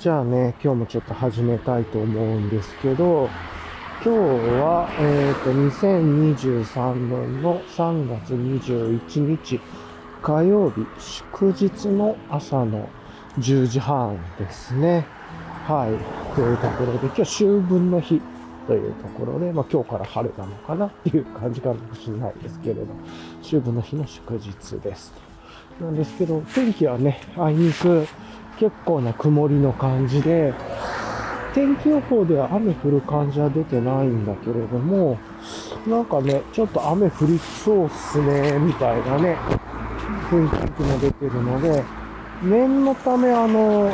じゃあね、今日もちょっと始めたいと思うんですけど、今日は、えっ、と、2023年の3月21日火曜日、祝日の朝の10時半ですね。はい。というところで、今日秋分の日というところで、まあ今日から晴れなのかなっていう感じかもしれないですけれど、秋分の日の祝日です。なんですけど、天気はね、あいにく結構な曇りの感じで、天気予報では雨降る感じは出てないんだけれども、なんかね、ちょっと雨降りそうっすね、みたいなね、雰囲気も出てるので、念のためあの、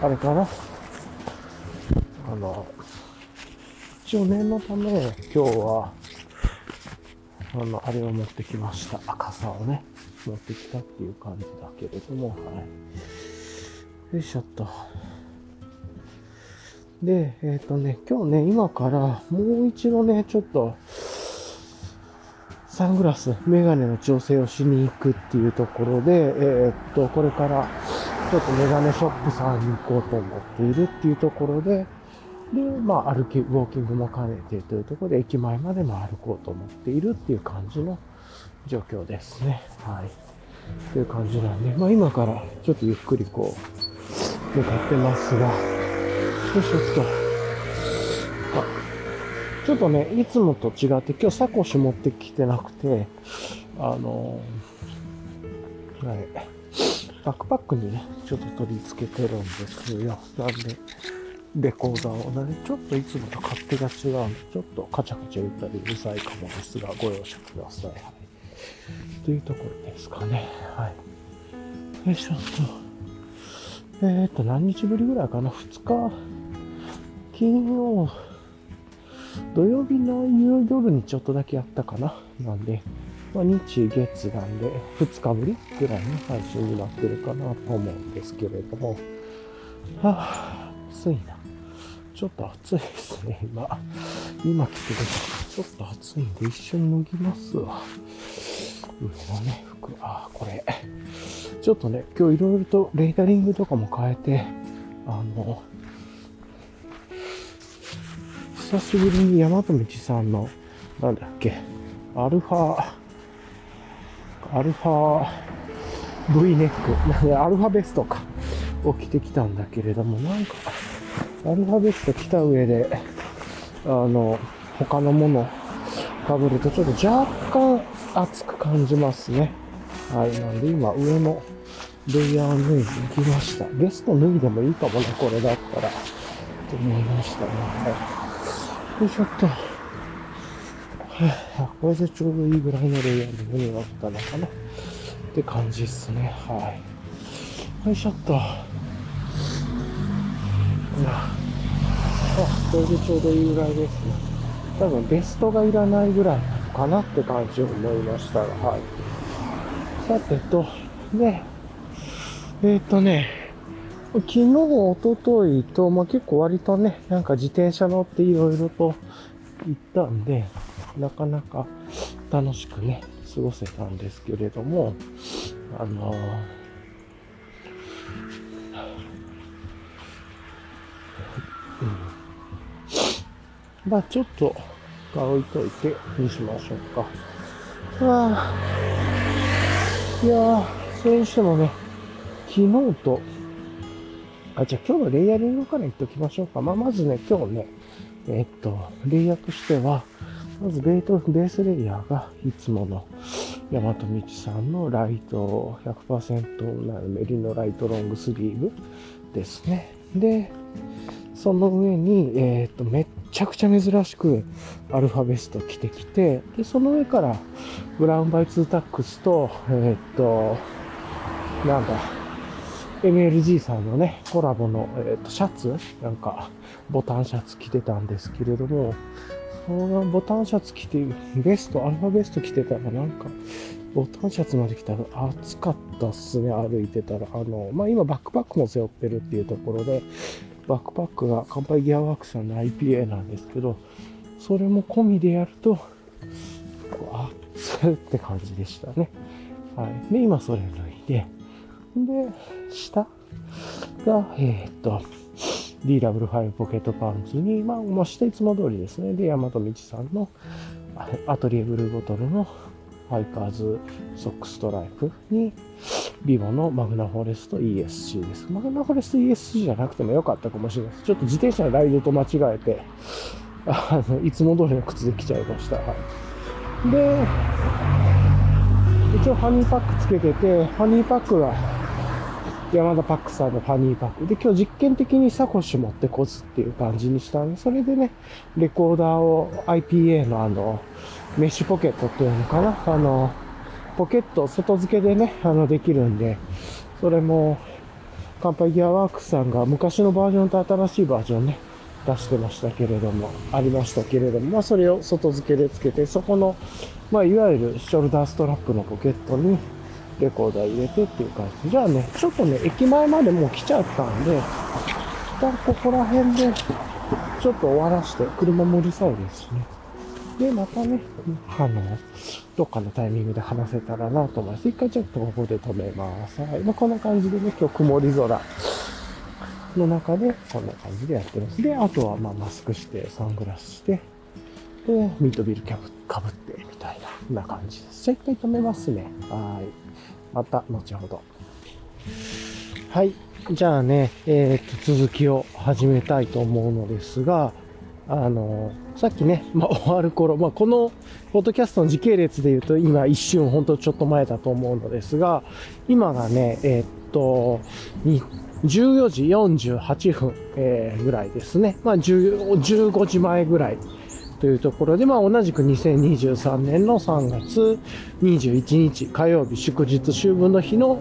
あれかな、あの、一応念のため、今日は、あの、あれを持ってきました。赤さをね、持ってきたっていう感じだけれども、はい。よいしょっと。で、えっ、とね、今日ね、今からもう一度ね、ちょっと、サングラス、メガネの調整をしに行くっていうところで、えっと、これから、ちょっとメガネショップさんに行こうと思っているっていうところで、で、まあ、歩き、ウォーキングも兼ねてというところで、駅前までも歩こうと思っているっていう感じの状況ですね。はい。という感じなんで、まあ、今からちょっとゆっくりこう、向かってますが、よいしょっと。あ、ちょっとね、いつもと違って、今日サコッシュ持ってきてなくて、あのーはい。バックパックにね、ちょっと取り付けてるんですよ。なんで、レコーダーをね、ちょっといつもと勝手が違うんで、ちょっとカチャカチャ言ったりうるさいかもですが、ご容赦ください。というところですかね。はい。よいしょっと。えー、っと、何日ぶりぐらいかな ?2 日、金曜、土曜日の夜にちょっとだけやったかななんで、まあ、日月なんで、2日ぶりぐらいの配信になってるかなと思うんですけれども、はぁ、暑いな。ちょっと暑いですね、今。今着てるちょっと暑いんで一瞬脱ぎますわ。上のね、服、あ、これ。ちょっとね、今日いろいろとレーダリングとかも変えて、あの、久しぶりに大和道さんの、なんだっけ、アルファ、アルファ V ネック、アルファベストか、を着てきたんだけれども、なんか、アルファベスト着た上で、あの、他のもの被るとちょっと若干暑く感じますね。はい。なんで今上のレイヤーを脱いでいきました。ベスト脱いでもいいかもね、これだったら。と思いましたね。はい。よいしょっと。はあ、これでちょうどいいぐらいのレイヤーのになったのかな。って感じっすね。はい。よいしょっと。あ、これでちょうどいいぐらいですね。多分ベストがいらないぐらいなかなって感じを思いましたが、はい。さてと、で、えっ、とね、昨日、一昨日と、まあ、結構割とね、なんか自転車乗っていろいろと行ったんで、なかなか楽しくね、過ごせたんですけれども、あのーうん、まあちょっと置いといてにしましょうか。あいやー、それにしてもね、昨日と、あ、じゃあ今日のレイヤリングから言っときましょうか。まあまずね、今日ね、えっと、レイヤーとしては、まずベート、ベースレイヤーがいつもの大和道さんのライト100%なメリノライトロングスリーブですね。で、その上に、えっ、と、めっちゃくちゃ珍しくアルファベスト着てきて、で、その上からブラウンバイツータックスと、えっ、と、なんだ、MLG さんのね、コラボの、えっ、と、シャツなんか、ボタンシャツ着てたんですけれども、そのボタンシャツ着て、ベスト、アルファベスト着てたらなんか、ボタンシャツまで来たら暑かったっすね、歩いてたら。あの、まあ、今バックパックも背負ってるっていうところで、バックパックが乾杯ギアワークさんの IPA なんですけど、それも込みでやると、こう、熱って感じでしたね。はい。で、今それ脱いで、で、下が、えー、っと、DW5 ポケットパンツに、まあ、ましていつも通りですね。で、山と道さんのアトリエブルーボトルのハイカーズソックスストライプに、ビボのマグナフォレスト ESC です。マグナフォレスト ESC じゃなくてもよかったかもしれないです。ちょっと自転車のライドと間違えて、あの、いつも通りの靴で来ちゃいました。はい、で、一応ファニーパックつけてて、ファニーパックが山田パックさんのファニーパック。で、今日実験的にサコッシュ持ってこずっていう感じにしたんで、それでね、レコーダーを IPA のあの、メッシュポケットっていうのかな？あの、ポケット外付けでね、あの、できるんで、それも、乾杯ギアワークスさんが昔のバージョンと新しいバージョンね、出してましたけれども、ありましたけれども、まあそれを外付けでつけて、そこの、まあいわゆるショルダーストラップのポケットにレコーダー入れてっていう感じ。じゃあね、ちょっとね、駅前までもう来ちゃったんで、一旦ここら辺でちょっと終わらして、車もうるさいですしね。で、またね、あの、どっかのタイミングで話せたらなと思います。一回ちょっとここで止めます。はい。まあ、こんな感じでね、今日曇り空の中で、こんな感じでやってます。で、あとは、まあ、マスクして、サングラスして、で、ミートビルキャブかぶって、みたいな、な感じです。じゃあ一回止めますね。はい。また、後ほど。はい。じゃあね、えー、っと、続きを始めたいと思うのですが、あの、さっきね、まあ、終わる頃、まあ、この、ポッドキャストの時系列で言うと、今一瞬、ほんとちょっと前だと思うのですが、今がね、えー、っと、14時48分、えー、ぐらいですね。まあ、15時前ぐらいというところで、まあ、同じく2023年の3月21日火曜日祝日秋分の日の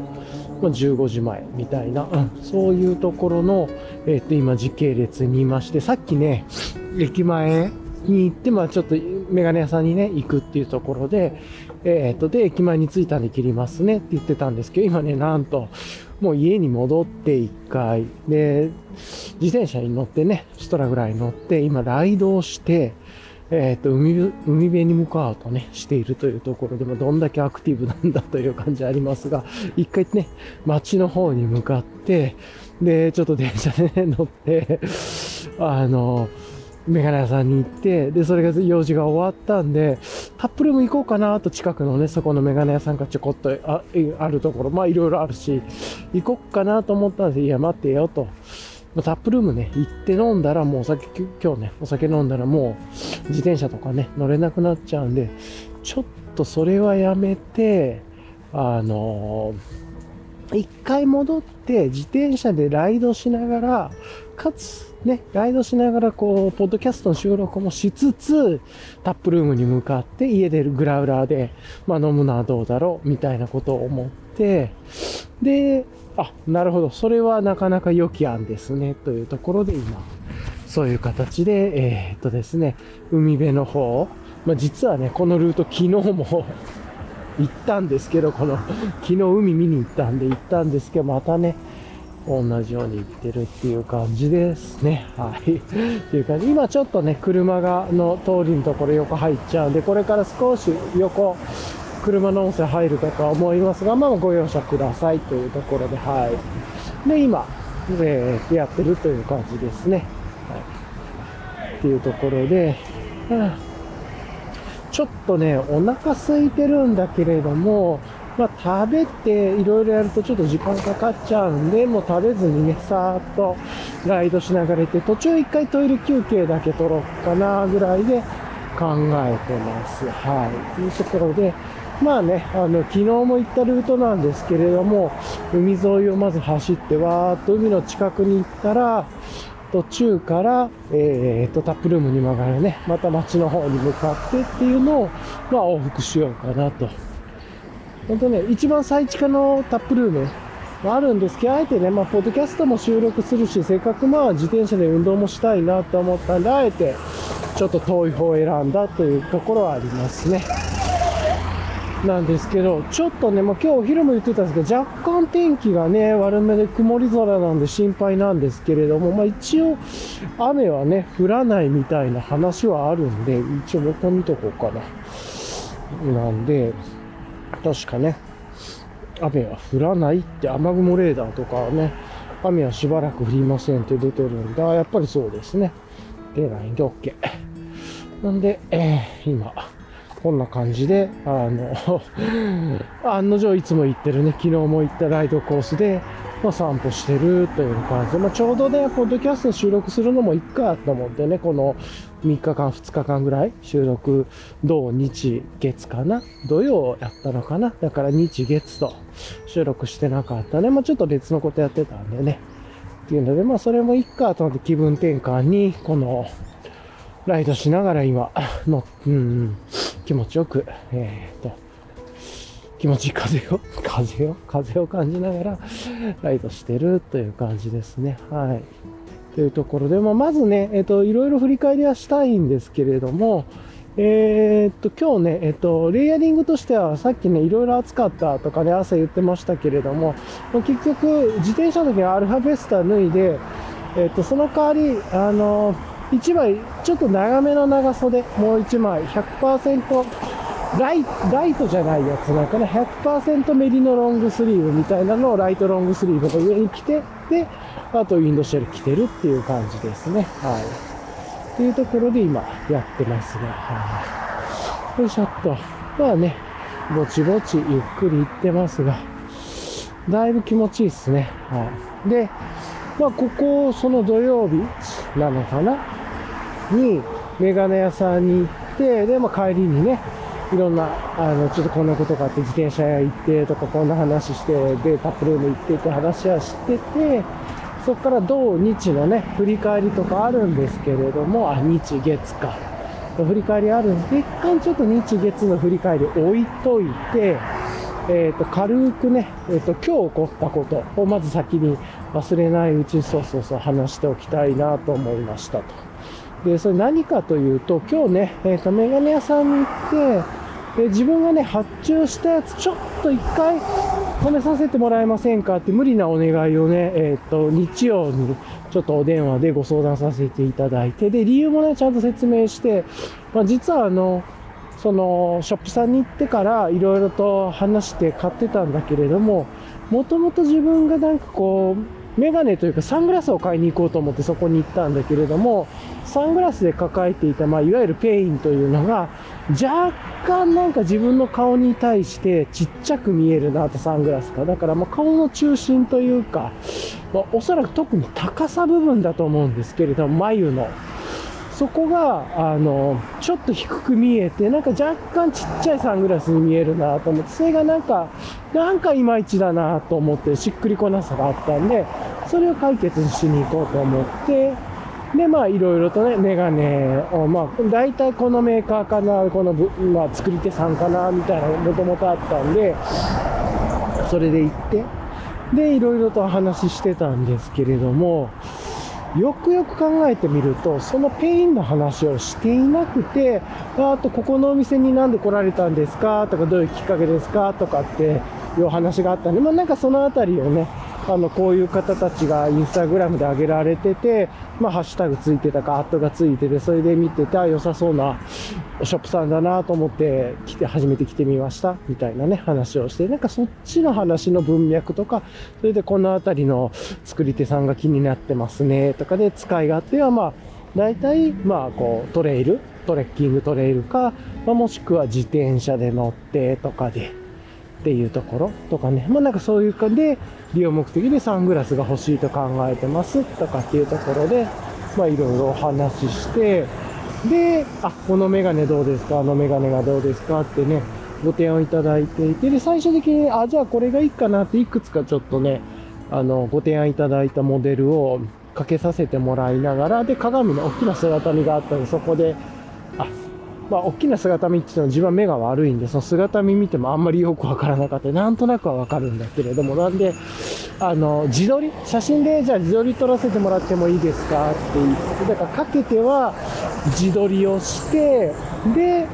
ま15時前みたいな、うん、そういうところの、えっ、と、今時系列にいまして、さっきね、駅前に行って、まあちょっとメガネ屋さんにね、行くっていうところで、えっ、と、で、駅前に着いたんで切りますねって言ってたんですけど、今ね、なんと、もう家に戻って一回、で、自転車に乗ってね、ストラぐらい乗って、今ライドをして、えっ、と、海、海辺に向かうとね、しているというところでも、どんだけアクティブなんだという感じありますが、一回ね、街の方に向かって、で、ちょっと電車でね、乗って、あの、メガネ屋さんに行って、で、それが用事が終わったんで、タップルーム行こうかなと近くのね、そこのメガネ屋さんがちょこっとああるところ、まあいろいろあるし、行こっかなと思ったんですいや、待ってよと。タップルームね、行って飲んだらもうお酒、今日ね、お酒飲んだらもう自転車とかね、乗れなくなっちゃうんで、ちょっとそれはやめて、あのー、一回戻って自転車でライドしながら、かつ、ね、ライドしながらこう、ポッドキャストの収録もしつつ、タップルームに向かって家でグラウラーで、まあ飲むのはどうだろう、みたいなことを思って、で、あ、なるほど。それはなかなか良き案ですね。というところで今、そういう形で、えー、っとですね、海辺の方、まあ、実はね、このルート昨日も 行ったんですけど、この、昨日海見に行ったんで行ったんですけど、またね、同じように行ってるっていう感じですね。はい。っていう感じ。今ちょっとね、車が、の通りのところ横入っちゃうんで、これから少し横、車の音声入るかとは思いますが、まあご容赦くださいというところで、はい。で、今、えー、やってるという感じですね。はい。っていうところで、うんちょっとね、お腹空いてるんだけれども、まあ、食べていろいろやるとちょっと時間かかっちゃうんで、もう食べずにね、さーっとライドしながら行って、途中一回トイレ休憩だけ取ろうかなぐらいで考えてます。はい。というところで、まあね、あの、昨日も行ったルートなんですけれども、海沿いをまず走って、わーっと海の近くに行ったら、途中から、えー、と、タップルームに曲がるね、また街の方に向かってっていうのを、まあ、往復しようかなと。本当ね、一番最地下のタップルームあるんですけど、あえてね、まあ、ポッドキャストも収録するし、せっかくまあ、自転車で運動もしたいなと思ったんで、あえて、ちょっと遠い方を選んだというところはありますね。なんですけど、ちょっとね、もう今日お昼も言ってたんですけど、若干天気がね、悪めで曇り空なんで心配なんですけれども、まあ一応、雨はね、降らないみたいな話はあるんで、一応もう一回見とこうかな。なんで、確かね、雨は降らないって雨雲レーダーとかはね、雨はしばらく降りませんって出てるんだ。やっぱりそうですね。出ないんで OK。なんで、えー、今、こんな感じで、あの、案の定いつも行ってるね、昨日も行ったライドコースで、まあ、散歩してるという感じで、まあ、ちょうどね、ポッドキャスト収録するのもいっかと思ってね、この3日間、2日間ぐらい収録、土日月かな土曜やったのかなだから日月と収録してなかったね。まあ、ちょっと別のことやってたんでね。っていうので、まあ、それもいっかと思って気分転換に、この、ライドしながら今、の、うん、気持ちよく、えー、っと、気持ちいい風を、風を、風を感じながらライドしてるという感じですね。はい。というところで、まあ、まずね、えっ、と、いろいろ振り返りはしたいんですけれども、えー、っと、今日ね、えっと、レイヤリングとしては、さっきね、いろいろ暑かったとかね、朝言ってましたけれども、結局、自転車の時にアルファベスタ脱いで、えっと、その代わり、あの、1枚、ちょっと長めの長袖、もう1枚、100%、ライライトじゃないやつなんかね、100%メリのロングスリーブみたいなのをライトロングスリーブの上に着て、で、あとウィンドシェル着てるっていう感じですね。はい。っていうところで今やってますが、はい。よいしょっと。まあね、ぼちぼちゆっくり行ってますが、だいぶ気持ちいいっすね。はい。で、まあここ、その土曜日なのかな？に、メガネ屋さんに行って、で、まあ帰りにね、いろんな、あの、ちょっとこんなことがあって自転車屋行ってとか、こんな話して、で、タップルーム行ってって話はしてて、そこから土日のね、振り返りとかあるんですけれども、あ、日月か。振り返りあるんです。一旦ちょっと日月の振り返り置いといて、えっ、ー、と、軽くね、えっ、ー、と、今日起こったことをまず先に忘れないうちにそうそうそう話しておきたいなと思いましたと。で、それ何かというと、今日ね、えっ、ー、と、メガネ屋さんに行って、で自分がね、発注したやつ、ちょっと一回止めさせてもらえませんかって無理なお願いをね、えっ、と、日曜にちょっとお電話でご相談させていただいて、で、理由もね、ちゃんと説明して、まあ、実はあの、その、ショップさんに行ってからいろいろと話して買ってたんだけれども、もともと自分がなんかこう、メガネというかサングラスを買いに行こうと思ってそこに行ったんだけれども、サングラスで抱えていた、まあ、いわゆるペインというのが、若干なんか自分の顔に対してちっちゃく見えるなとサングラスか。だからもう顔の中心というか、まあ、おそらく特に高さ部分だと思うんですけれども、眉の。そこが、あの、ちょっと低く見えて、なんか若干ちっちゃいサングラスに見えるなと思って、それがなんか、なんかいまいちだなと思って、しっくりこなさがあったんで、それを解決しに行こうと思って、で、まあ、いろいろとね、メガネを、まあ、大体このメーカーかな、この、まあ、作り手さんかな、みたいな、もともとあったんで、それで行って、で、いろいろと話してたんですけれども、よくよく考えてみると、そのペインの話をしていなくて、あと、ここのお店になんで来られたんですか？とか、どういうきっかけですか？とかっていう話があったんで、まあ、なんかそのあたりをね、あの、こういう方たちがインスタグラムで上げられてて、まあ、ハッシュタグついてたか、アットがついてて、それで見てて、あ、良さそうなショップさんだなと思って来て、初めて来てみました、みたいなね、話をして、なんかそっちの話の文脈とか、それでこの辺りの作り手さんが気になってますね、とかで使い勝手は、まあ、大体、まあ、こう、トレイル、トレッキングトレイルか、まあ、もしくは自転車で乗ってとかで、っていうところとかね、まあなんかそういう感じで、利用目的でサングラスが欲しいと考えてますとかっていうところで、まあいろいろお話しして、で、あ、このメガネどうですか？あのメガネがどうですかってね、ご提案いただいていて、で、最終的に、あ、じゃあこれがいいかなっていくつかちょっとね、あの、ご提案いただいたモデルをかけさせてもらいながら、で、鏡の大きな姿見があったので、そこで、あ、まあ、大きな姿見っていうのは自分は目が悪いんで、その姿見見てもあんまりよくわからなかった。なんとなくはわかるんだけれども、なんで、あの、自撮り？写真で、じゃあ自撮り撮らせてもらってもいいですかって言って、だからかけては自撮りをして、で、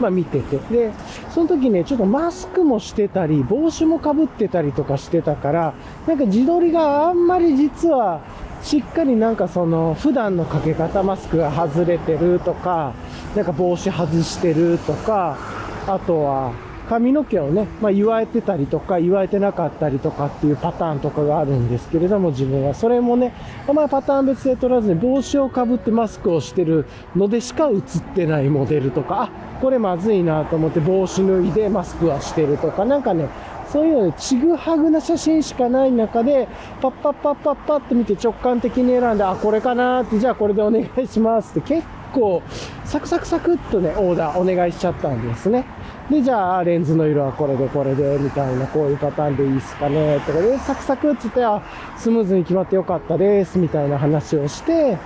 まあ見てて。で、その時ね、ちょっとマスクもしてたり、帽子もかぶってたりとかしてたから、なんか自撮りがあんまり実は、しっかりなんかその普段のかけ方マスクが外れてるとか、なんか帽子外してるとか、あとは髪の毛をね、まあ、言われてたりとか、言われてなかったりとかっていうパターンとかがあるんですけれども、自分は。それもね、あんまりパターン別で取らずに、帽子をかぶってマスクをしてるのでしか映ってないモデルとか、あ、これまずいなと思って帽子脱いでマスクはしてるとか、なんかね、そういうので、ちぐはぐな写真しかない中で、パッパッパッパッパッと見て直感的に選んで、あ、これかなって、じゃあこれでお願いしますって結構、サクサクサクっとね、オーダーお願いしちゃったんですね。で、じゃあ、レンズの色はこれでこれで、みたいな、こういうパターンでいいっすかね、とかで、サクサクって言って、あ、スムーズに決まってよかったです、みたいな話をして、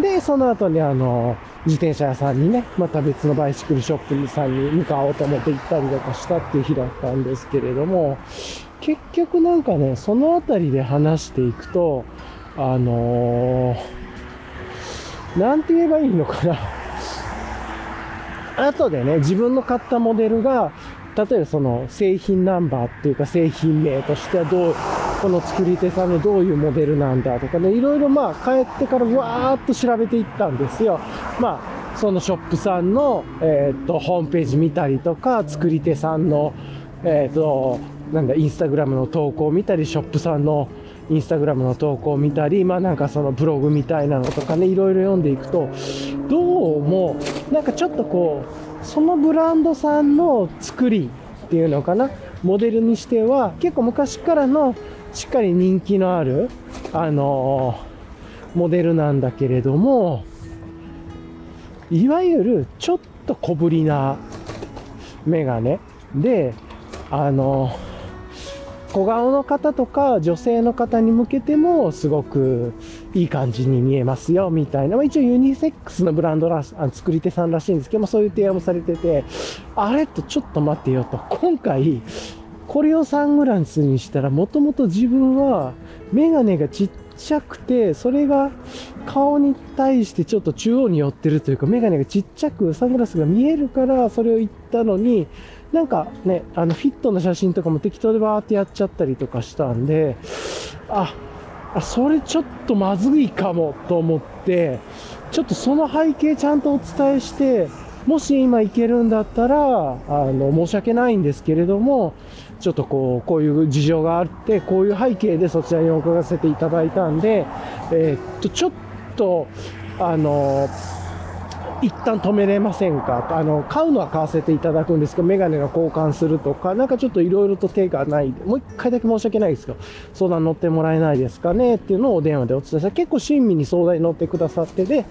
で、その後にあの、自転車屋さんにね、また別のバイシクルショップさんに向かおうと思って行ったりとかしたっていう日だったんですけれども、結局なんかね、そのあたりで話していくと、あのー、なんて言えばいいのかな。後でね、自分の買ったモデルが、例えばその製品ナンバーっていうか製品名としてはどう、この作り手さんのどういうモデルなんだとかね、いろいろまあ帰ってからわーっと調べていったんですよ。まあ、そのショップさんの、えー、っと、ホームページ見たりとか、作り手さんの、えー、っと、なんだ、インスタグラムの投稿を見たり、ショップさんのインスタグラムの投稿を見たり、まあなんかそのブログみたいなのとかね、いろいろ読んでいくと、どうも、なんかちょっとこう、そのブランドさんの作りっていうのかな、モデルにしては、結構昔からのしっかり人気のある、あのー、モデルなんだけれども、いわゆるちょっと小ぶりなメガネで、あのー小顔の方とか女性の方に向けてもすごくいい感じに見えますよみたいな、まあ、一応ユニセックスのブランドらあの作り手さんらしいんですけどもそういう提案もされててあれとちょっと待ってよと。今回これをサングラスにしたらもともと自分はメガネがちっちゃくてそれが顔に対してちょっと中央に寄ってるというかメガネがちっちゃくサングラスが見えるからそれを言ったのになんかね、あの、フィットの写真とかも適当でバーってやっちゃったりとかしたんで、あ、あそれちょっとまずいかもと思って、ちょっとその背景ちゃんとお伝えして、もし今行けるんだったら、あの、申し訳ないんですけれども、ちょっとこう、こういう事情があって、こういう背景でそちらに伺わせていただいたんで、えー、っと、ちょっと、あの、一旦止めれませんか？とあの、買うのは買わせていただくんですけど、メガネが交換するとか、なんかちょっといろいろと手がないもう一回だけ申し訳ないですけど、相談乗ってもらえないですかね？っていうのをお電話でお伝えした。結構親身に相談に乗ってくださってで、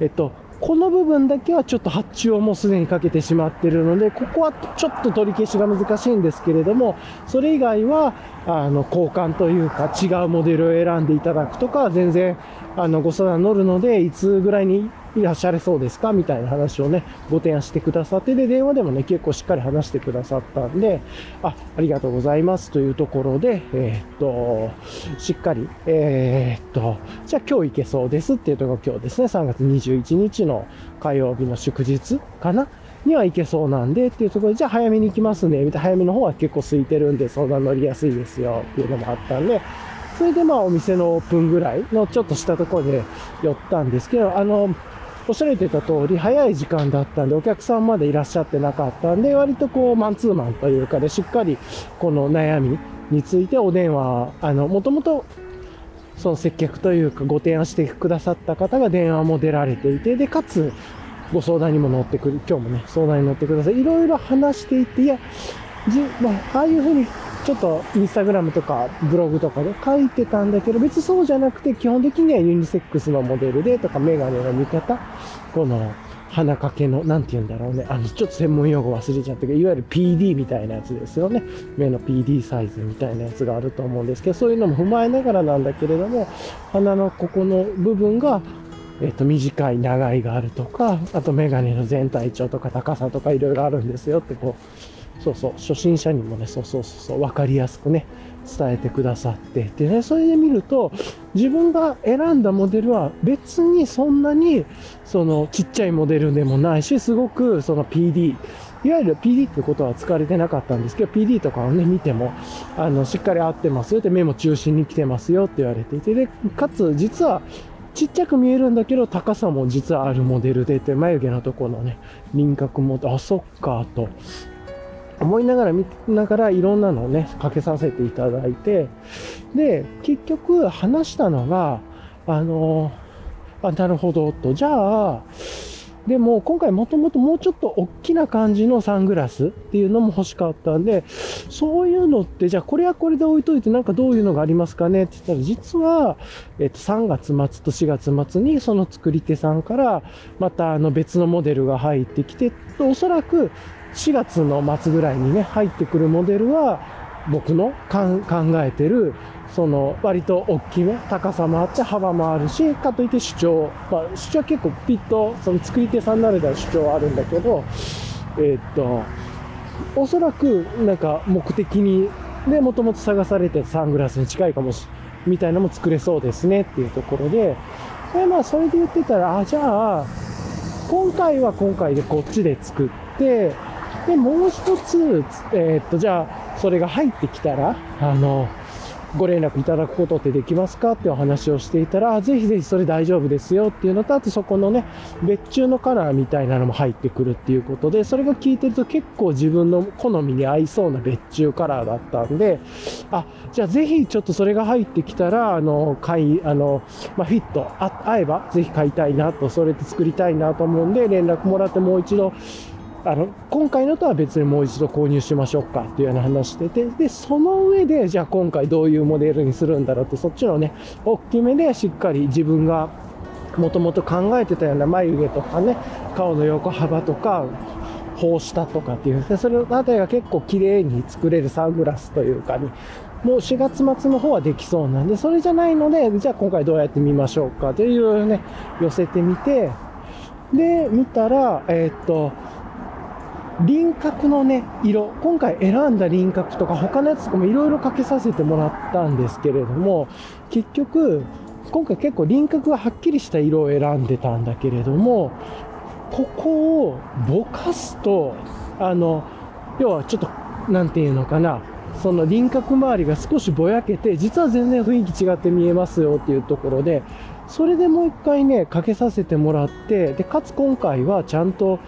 えっと、この部分だけはちょっと発注をもうすでにかけてしまってるので、ここはちょっと取り消しが難しいんですけれども、それ以外は、あの、交換というか違うモデルを選んでいただくとか、全然、あの、ご相談乗るので、いつぐらいにいらっしゃれそうですか？みたいな話をね、ご提案してくださって、で、電話でもね、結構しっかり話してくださったんで、あ、ありがとうございますというところで、えー、っと、しっかり、えー、っと、じゃあ今日行けそうですっていうところ今日ですね、3月21日の火曜日の祝日かな？には行けそうなんでっていうところで、じゃあ早めに行きますね、みたいな、早めの方は結構空いてるんで相談乗りやすいですよっていうのもあったんで、それでまあお店のオープンぐらいのちょっとしたところで寄ったんですけど、あの、おっしゃられてた通り、早い時間だったんで、お客さんまでいらっしゃってなかったんで、割とこう、マンツーマンというかで、しっかり、この悩みについてお電話、あの、もともと、その接客というか、ご提案してくださった方が電話も出られていて、で、かつ、ご相談にも乗ってくる、今日もね、相談に乗ってください。いろいろ話していて、いや、じまあ、ああいうふうにちょっとインスタグラムとかブログとかで書いてたんだけど、別そうじゃなくて、基本的にはユニセックスのモデルでとか、メガネの見方、この鼻掛けの、なんて言うんだろうね。あの、ちょっと専門用語忘れちゃったけど、いわゆる PD みたいなやつですよね。目の PD サイズみたいなやつがあると思うんですけど、そういうのも踏まえながらなんだけれども、鼻のここの部分が、えっと、短い、長いがあるとか、あとメガネの全体長とか高さとかいろいろあるんですよってこう、そうそう、初心者にもね、そうそうそうそう、分かりやすくね、伝えてくださって。でね、それで見ると、自分が選んだモデルは別にそんなに、その、ちっちゃいモデルでもないし、すごく、その PD、いわゆる PD ってことは使われてなかったんですけど、PD とかをね、見ても、あの、しっかり合ってますよって、目も中心に来てますよって言われていて、で、かつ、実は、ちっちゃく見えるんだけど、高さも実はあるモデルでって、眉毛のところのね、輪郭も、あ、そっか、と思いながら見ながらいろんなのをね、かけさせていただいて、で、結局話したのが、あの、あ、なるほどと、じゃあ、でも今回もともともうちょっと大きな感じのサングラスっていうのも欲しかったんで、そういうのってじゃあこれはこれで置いといてなんかどういうのがありますかね？って言ったら実は、えっと3月末と4月末にその作り手さんからまたあの別のモデルが入ってきて、おそらく4月の末ぐらいにね入ってくるモデルは僕の考えてるその割と大きめ高さもあって幅もあるしかといって主張、まあ、主張は結構ピッとその作り手さんなれたら主張はあるんだけどえー、っとおそらくなんか目的にでもともと探されてサングラスに近いかもしみたいなのも作れそうですねっていうところででまあそれで言ってたらあじゃあ今回は今回でこっちで作ってでもう一つえー、っとじゃあそれが入ってきたらあのご連絡いただくことってできますかってお話をしていたら、ぜひぜひそれ大丈夫ですよっていうのと、あとそこのね、別注のカラーみたいなのも入ってくるっていうことで、それが聞いてると結構自分の好みに合いそうな別注カラーだったんで、あ、じゃあぜひちょっとそれが入ってきたら、あの、買い、あの、まあ、フィットあ、合えばぜひ買いたいなと、それで作りたいなと思うんで、連絡もらってもう一度、あの、今回のとは別にもう一度購入しましょうかっていうような話してて、で、その上で、じゃあ今回どういうモデルにするんだろうって、そっちのね、大きめでしっかり自分がもともと考えてたような眉毛とかね、顔の横幅とか、頬下とかっていう、でそれあたりが結構綺麗に作れるサングラスというかに、もう4月末の方はできそうなんで、それじゃないので、じゃあ今回どうやってみましょうかというね、寄せてみて、で、見たら、えー、っと、輪郭のね、色、今回選んだ輪郭とか他のやつとかもいろいろかけさせてもらったんですけれども、結局、今回結構輪郭がはっきりした色を選んでたんだけれども、ここをぼかすと、あの、要はちょっと、なんていうのかな、その輪郭周りが少しぼやけて、実は全然雰囲気違って見えますよっていうところで、それでもう一回ね、かけさせてもらって、で、かつ今回はちゃんと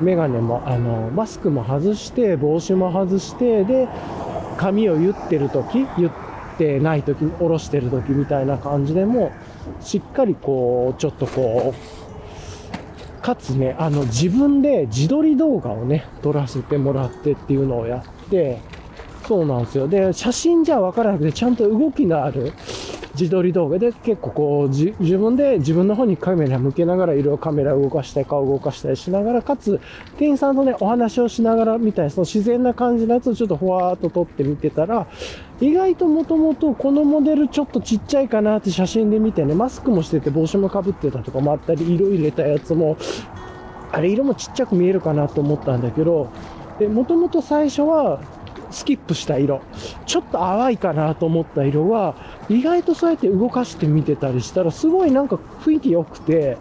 メガネもあのマスクも外して帽子も外してで髪を言ってる時言ってない時下ろしてる時みたいな感じでもしっかりこうちょっとこうかつねあの自分で自撮り動画をね撮らせてもらってっていうのをやってそうなんですよ。で写真じゃ分からなくてちゃんと動きのある自撮り動画で結構こう自分で自分の方にカメラ向けながらいろいろカメラ動かしたり顔動かしたりしながらかつ店員さんとねお話をしながらみたいなその自然な感じのやつをちょっとふわーっと撮ってみてたら意外ともともとこのモデルちょっとちっちゃいかなって写真で見てねマスクもしてて帽子もかぶってたとかもあったり色入れたやつもあれ色もちっちゃく見えるかなと思ったんだけどもともと最初はスキップした色ちょっと淡いかなと思った色は意外とそうやって動かして見てたりしたらすごいなんか雰囲気良くて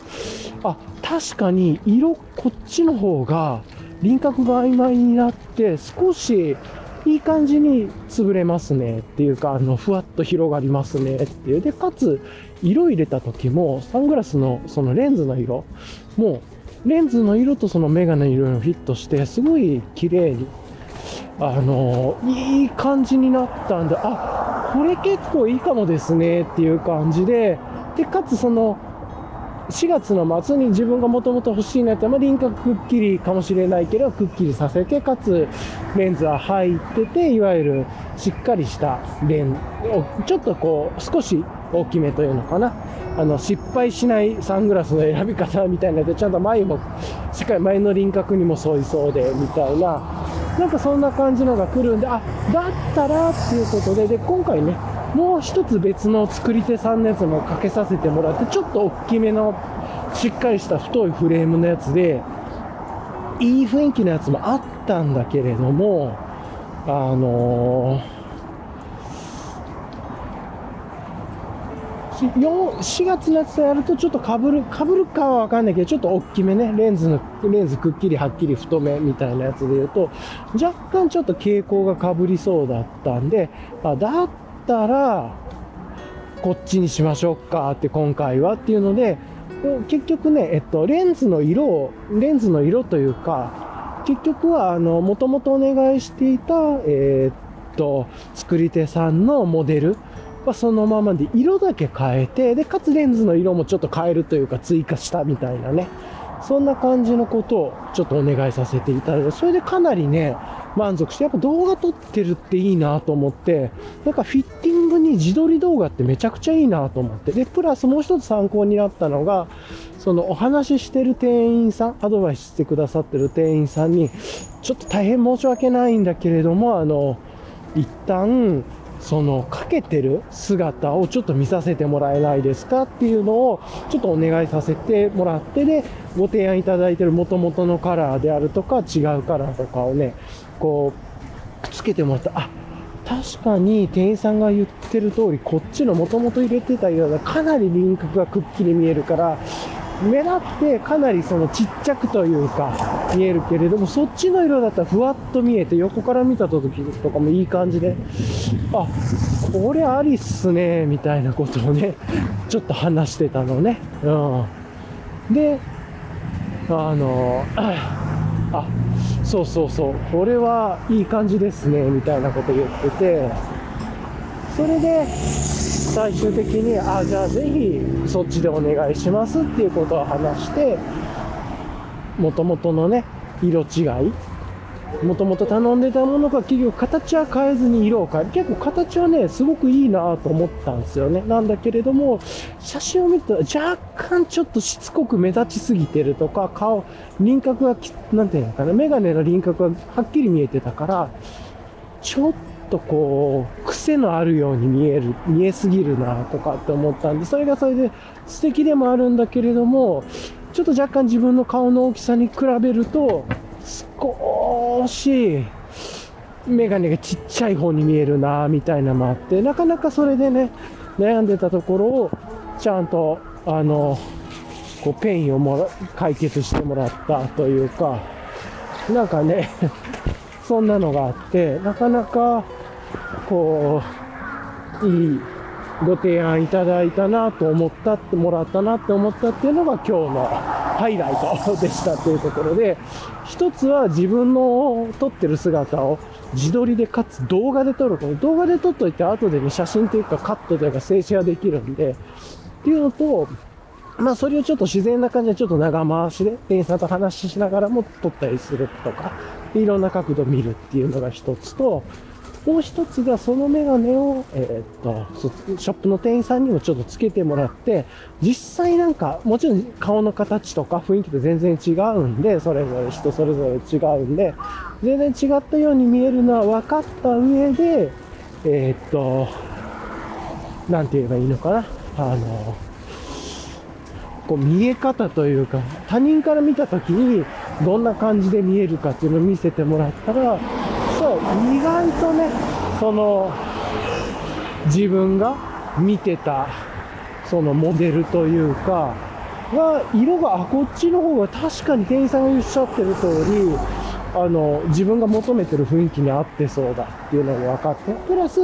あ確かに色こっちの方が輪郭が曖昧になって少しいい感じに潰れますねっていうかあのふわっと広がりますねっていう。でかつ色入れた時もサングラスのそのレンズの色もレンズの色とそのメガネの色にフィットしてすごい綺麗にあのいい感じになったんで、あ、これ結構いいかもですねっていう感じで、で、かつその、4月の末に自分がもともと欲しいなって、まあ、輪郭くっきりかもしれないけど、くっきりさせて、かつレンズは入ってて、いわゆるしっかりしたレンズを、ちょっとこう、少し大きめというのかな。あの、失敗しないサングラスの選び方みたいなので、ちゃんと前も、しっかり前の輪郭にも沿いそうで、みたいな、なんかそんな感じのが来るんで、あ、だったらっていうことで、で、今回ね、もう一つ別の作り手さんのやつもかけさせてもらって、ちょっと大きめの、しっかりした太いフレームのやつで、いい雰囲気のやつもあったんだけれども、あのー4 4月のやつやるとちょっとかぶる、かぶるかはわかんないけど、ちょっと大きめね、レンズの、レンズくっきりはっきり太めみたいなやつで言うと、若干ちょっと傾向がかぶりそうだったんで、あだったら、こっちにしましょうかって今回はっていうので、結局ね、えっと、レンズの色を、レンズの色というか、結局は、あの、もともとお願いしていた、え、っと、作り手さんのモデルはそのままで色だけ変えて、で、かつレンズの色もちょっと変えるというか追加したみたいなね。そんな感じのことをちょっとお願いさせていただいて、それでかなりね、満足して、やっぱ動画撮ってるっていいなと思って、なんかフィッティングに自撮り動画ってめちゃくちゃいいなと思って、で、プラスもう一つ参考になったのが、そのお話ししてる店員さん、アドバイスしてくださってる店員さんに、ちょっと大変申し訳ないんだけれども、あの、一旦、そのかけてる姿をちょっと見させてもらえないですかっていうのをちょっとお願いさせてもらってでご提案いただいてる元々のカラーであるとか違うカラーとかをねこうくっつけてもらった。あ確かに店員さんが言ってる通りこっちの元々入れてた色がかなり輪郭がくっきり見えるから目立ってかなりそのちっちゃくというか見えるけれどもそっちの色だったらふわっと見えて横から見た時とかもいい感じであこれありっすねみたいなことをね ちょっと話してたのね。うん。であの あそうそうそうこれはいい感じですねみたいなこと言っててそれで最終的に、あ、じゃあぜひそっちでお願いしますっていうことを話して、もともとのね、色違い、もともと頼んでたものが結局形は変えずに色を変える。結構形はね、すごくいいなと思ったんですよね。なんだけれども、写真を見たら若干ちょっとしつこく目立ちすぎてるとか、顔、輪郭が、なんていうのかな、メガネの輪郭がはっきり見えてたから、ちょっっとこう、癖のあるように見える、見えすぎるなとかって思ったんで、それがそれで素敵でもあるんだけれども、ちょっと若干自分の顔の大きさに比べると、少し、メガネがちっちゃい方に見えるなみたいなのもあって、なかなかそれでね、悩んでたところを、ちゃんと、あの、こう、ペインをもら、解決してもらったというか、なんかね、そんなのがあって、なかなか、こう、いいご提案いただいたなと思ったってもらったなって思ったっていうのが今日のハイライトでしたというところで、一つは自分の撮ってる姿を自撮りでかつ動画で撮る。動画で撮っといて後でね、写真というかカットというか静止ができるんで、っていうのと、まあそれをちょっと自然な感じでちょっと長回しで店員さんと話しながらも撮ったりするとか、いろんな角度見るっていうのが一つと、もう一つがそのメガネを、えー、っと、ショップの店員さんにもちょっとつけてもらって、実際なんか、もちろん顔の形とか雰囲気と全然違うんで、それぞれ人それぞれ違うんで、全然違ったように見えるのは分かった上で、えー、っと、なんて言えばいいのかな？あの、こう見え方というか、他人から見た時にどんな感じで見えるかっていうのを見せてもらったら、意外とねその自分が見てたそのモデルというかは色があこっちの方が確かに店員さんがおっしゃってる通りあの自分が求めてる雰囲気に合ってそうだっていうのが分かってプラス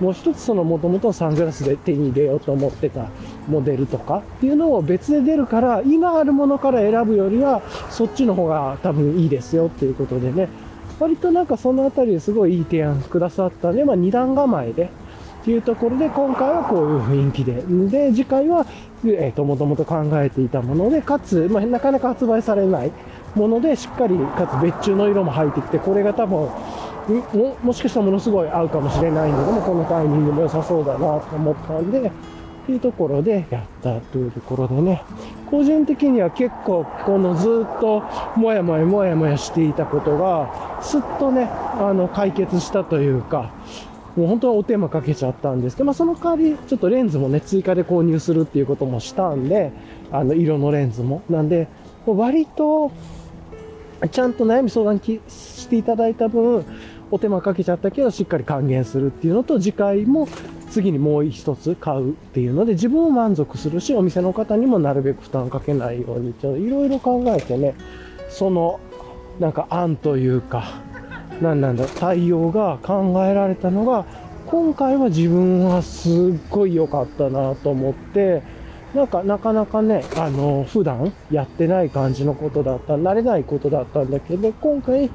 もう一つその元々サングラスで手に入れようと思ってたモデルとかっていうのを別で出るから今あるものから選ぶよりはそっちの方が多分いいですよっていうことでね割となんかそのあたりですごいいい提案くださったんで、まあ二段構えで、っていうところで、今回はこういう雰囲気で。で、次回は、えっ、ー、と、もともと考えていたもので、かつ、まあ、なかなか発売されないもので、しっかり、かつ別注の色も入ってきて、これが多分、も、もしかしたらものすごい合うかもしれないんだけども、このタイミングも良さそうだなと思ったんで、っていうところでやったというところでね、個人的には結構このずっともやもやもやもやしていたことが、すっとね、あの解決したというか、もう本当はお手間かけちゃったんですけど、まあその代わりちょっとレンズもね、追加で購入するっていうこともしたんで、あの色のレンズも。なんで、割と、ちゃんと悩み相談していただいた分、お手間かけちゃったけど、しっかり還元するっていうのと、次回も次にもう一つ買うっていうので、自分も満足するし、お店の方にもなるべく負担かけないように、いろいろ考えてね、その、なんか案というか、何なんだ、対応が考えられたのが、今回は自分はすっごい良かったなと思って、なんか、なかなかね、あの、普段やってない感じのことだった、慣れないことだったんだけど、今回、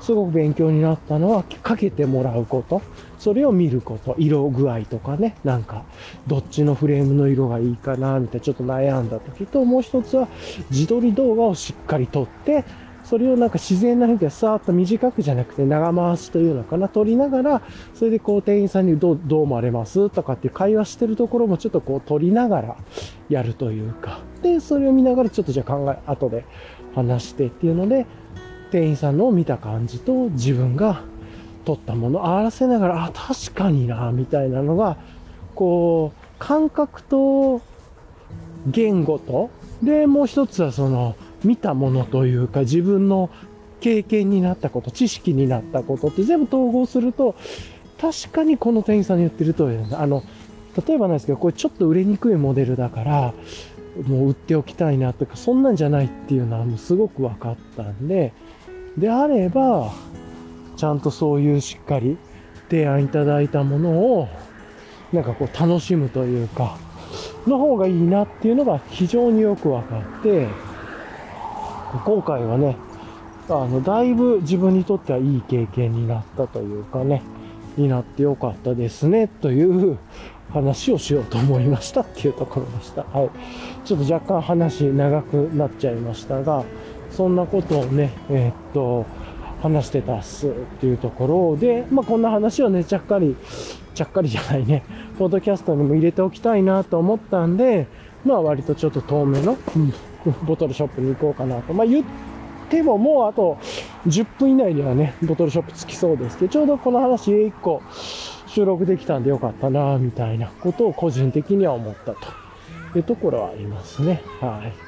すごく勉強になったのは、かけてもらうこと。それを見ること。色具合とかね、なんか、どっちのフレームの色がいいかな、みたいな、ちょっと悩んだ時と、もう一つは、自撮り動画をしっかり撮って、それをなんか自然な雰囲気でさーっと短くじゃなくて長回しというのかな、撮りながら、それでこう店員さんにどう、どう思われますとかっていう会話してるところもちょっとこう撮りながらやるというか、で、それを見ながらちょっとじゃあ考え、後で話してっていうので、店員さんの見た感じと自分が撮ったものを合わせながら、あ、確かにな、みたいなのが、こう、感覚と言語と、で、もう一つはその、見たものというか自分の経験になったこと、知識になったことって全部統合すると、確かにこの店員さんに言ってるとおりあの、例えばなんですけど、これちょっと売れにくいモデルだから、もう売っておきたいなとか、そんなんじゃないっていうのはもうすごく分かったんで、であれば、ちゃんとそういうしっかり提案いただいたものを、なんかこう楽しむというか、の方がいいなっていうのが非常によく分かって、今回はね、あの、だいぶ自分にとってはいい経験になったというかね、になってよかったですね、という話をしようと思いましたっていうところでした。はい。ちょっと若干話長くなっちゃいましたが、そんなことをね、えー、っと、話してたっすっていうところで、まあ、こんな話をね、ちゃっかり、ちゃっかりじゃないね、ポッドキャストにも入れておきたいなと思ったんで、まあ割とちょっと遠めの、ボトルショップに行こうかなと。まあ、言ってももうあと10分以内にはね、ボトルショップ着きそうですけど、ちょうどこの話1個収録できたんでよかったな、みたいなことを個人的には思ったというところはありますね。はい。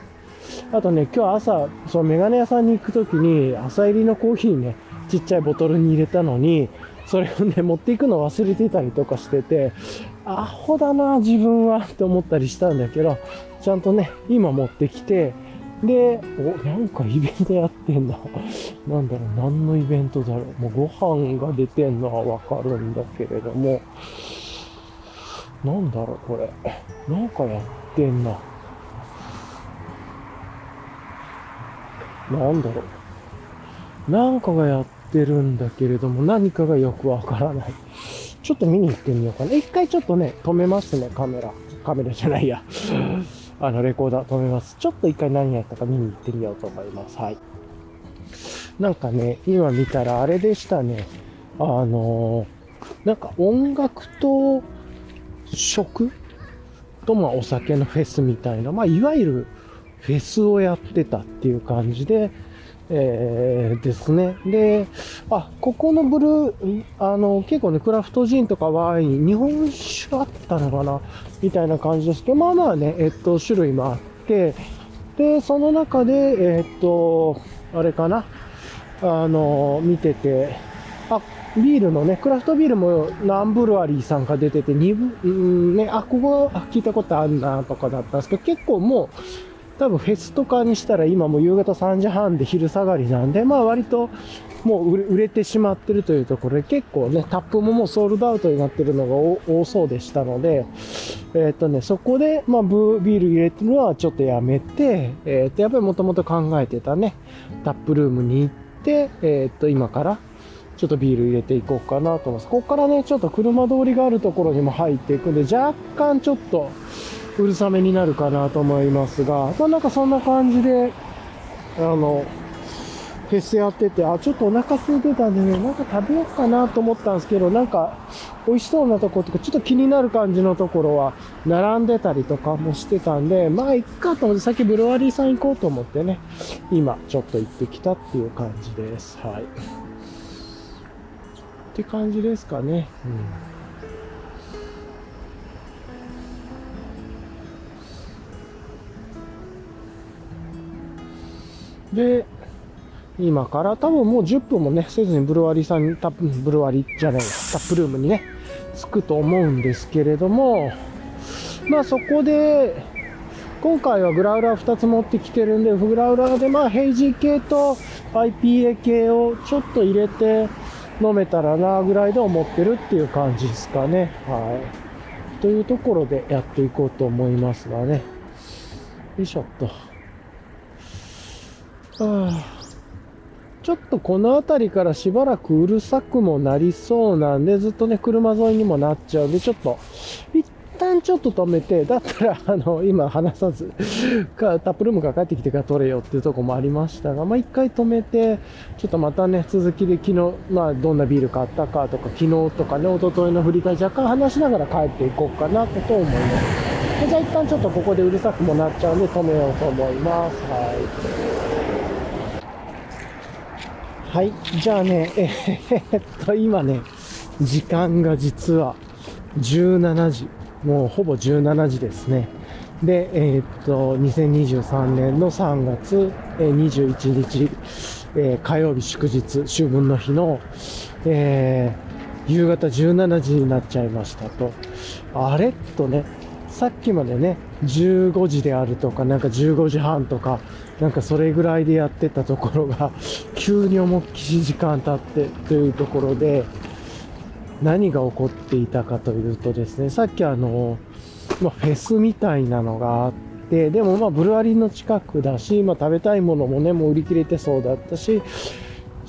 あとね、今日朝、そのメガネ屋さんに行くときに、朝入りのコーヒーね、ちっちゃいボトルに入れたのに、それをね、持っていくの忘れてたりとかしてて、アホだな、自分はって思ったりしたんだけど、ちゃんとね、今持ってきて、で、お、なんかイベントやってんだ。なんだろう、何のイベントだろう。もうご飯が出てんのはわかるんだけれども、なんだろう、これ。なんかやってんな。なんだろう。なんかがやってるんだけれども、何かがよくわからない。ちょっと見に行ってみようかな。一回ちょっとね、止めますね、カメラ。カメラじゃないや。あの、レコーダー止めます。ちょっと一回何やったか見に行ってみようと思います。はい。なんかね、今見たらあれでしたね。あのー、なんか音楽と食と、まあお酒のフェスみたいな、まあいわゆるフェスをやってたっていう感じで、えー、ですね。で、あ、ここのブルー、あの、結構ね、クラフトジンとかワイン、日本酒あったのかなみたいな感じですけど、まあまあね、えっと、種類もあって、で、その中で、えっと、あれかな、あの、見てて、あ、ビールのね、クラフトビールもナンブルアリーさんが出てて、2部、うんね、あ、ここ、あ、聞いたことあるな、とかだったんですけど、結構もう、多分フェスとかにしたら今も夕方3時半で昼下がりなんで、まあ割ともう売れてしまってるというところで結構ね、タップももうソールドアウトになってるのが多そうでしたので、えっ、とね、そこで、まあブービール入れてるのはちょっとやめて、えっ、と、やっぱりもともと考えてたね、タップルームに行って、えっ、と、今からちょっとビール入れていこうかなと思います。ここからね、ちょっと車通りがあるところにも入っていくんで、若干ちょっと、うるさめになるかなと思いますが、まあなんかそんな感じで、あの、フェスやってて、あ、ちょっとお腹空いてたんでね、なんか食べようかなと思ったんですけど、なんか、美味しそうなとことか、ちょっと気になる感じのところは、並んでたりとかもしてたんで、まあ、いっかと思って、さっきブルワリーさん行こうと思ってね、今、ちょっと行ってきたっていう感じです。はい。って感じですかね。うんで、今から多分もう10分もね、せずにブルワリーさんに、タ、ブルワリーじゃないタップルームにね、着くと思うんですけれども、まあそこで、今回はグラウラー2つ持ってきてるんで、グラウラーでまあヘイジー系と IPA 系をちょっと入れて飲めたらなぐらいで思ってるっていう感じですかね。はい。というところでやっていこうと思いますがね。よいしょっと。ちょっとこの辺りからしばらくうるさくもなりそうなんで、ずっとね、車沿いにもなっちゃうんで、ちょっと、一旦ちょっと止めて、だったら、あの、今話さず、か、タップルームから帰ってきてから撮れよっていうとこもありましたが、まあ一回止めて、ちょっとまたね、続きで昨日、まあどんなビール買ったかとか、昨日とかね、一昨日の振り返り若干話しながら帰っていこうかなと思います。じゃあ一旦ちょっとここでうるさくもなっちゃうんで止めようと思います。はい。はい。じゃあね、えー、っと、今ね、時間が実は17時。もうほぼ17時ですね。で、えー、っと、2023年の3月21日、えー、火曜日祝日、秋分の日の、えー、夕方17時になっちゃいましたと。あれとね、さっきまでね、15時であるとか、なんか15時半とか、なんかそれぐらいでやってたところが、急に思いっきし時間経ってというところで、何が起こっていたかというとですね、さっきあの、ま、フェスみたいなのがあって、でもまあブルワリーの近くだし、まあ食べたいものもね、もう売り切れてそうだったし、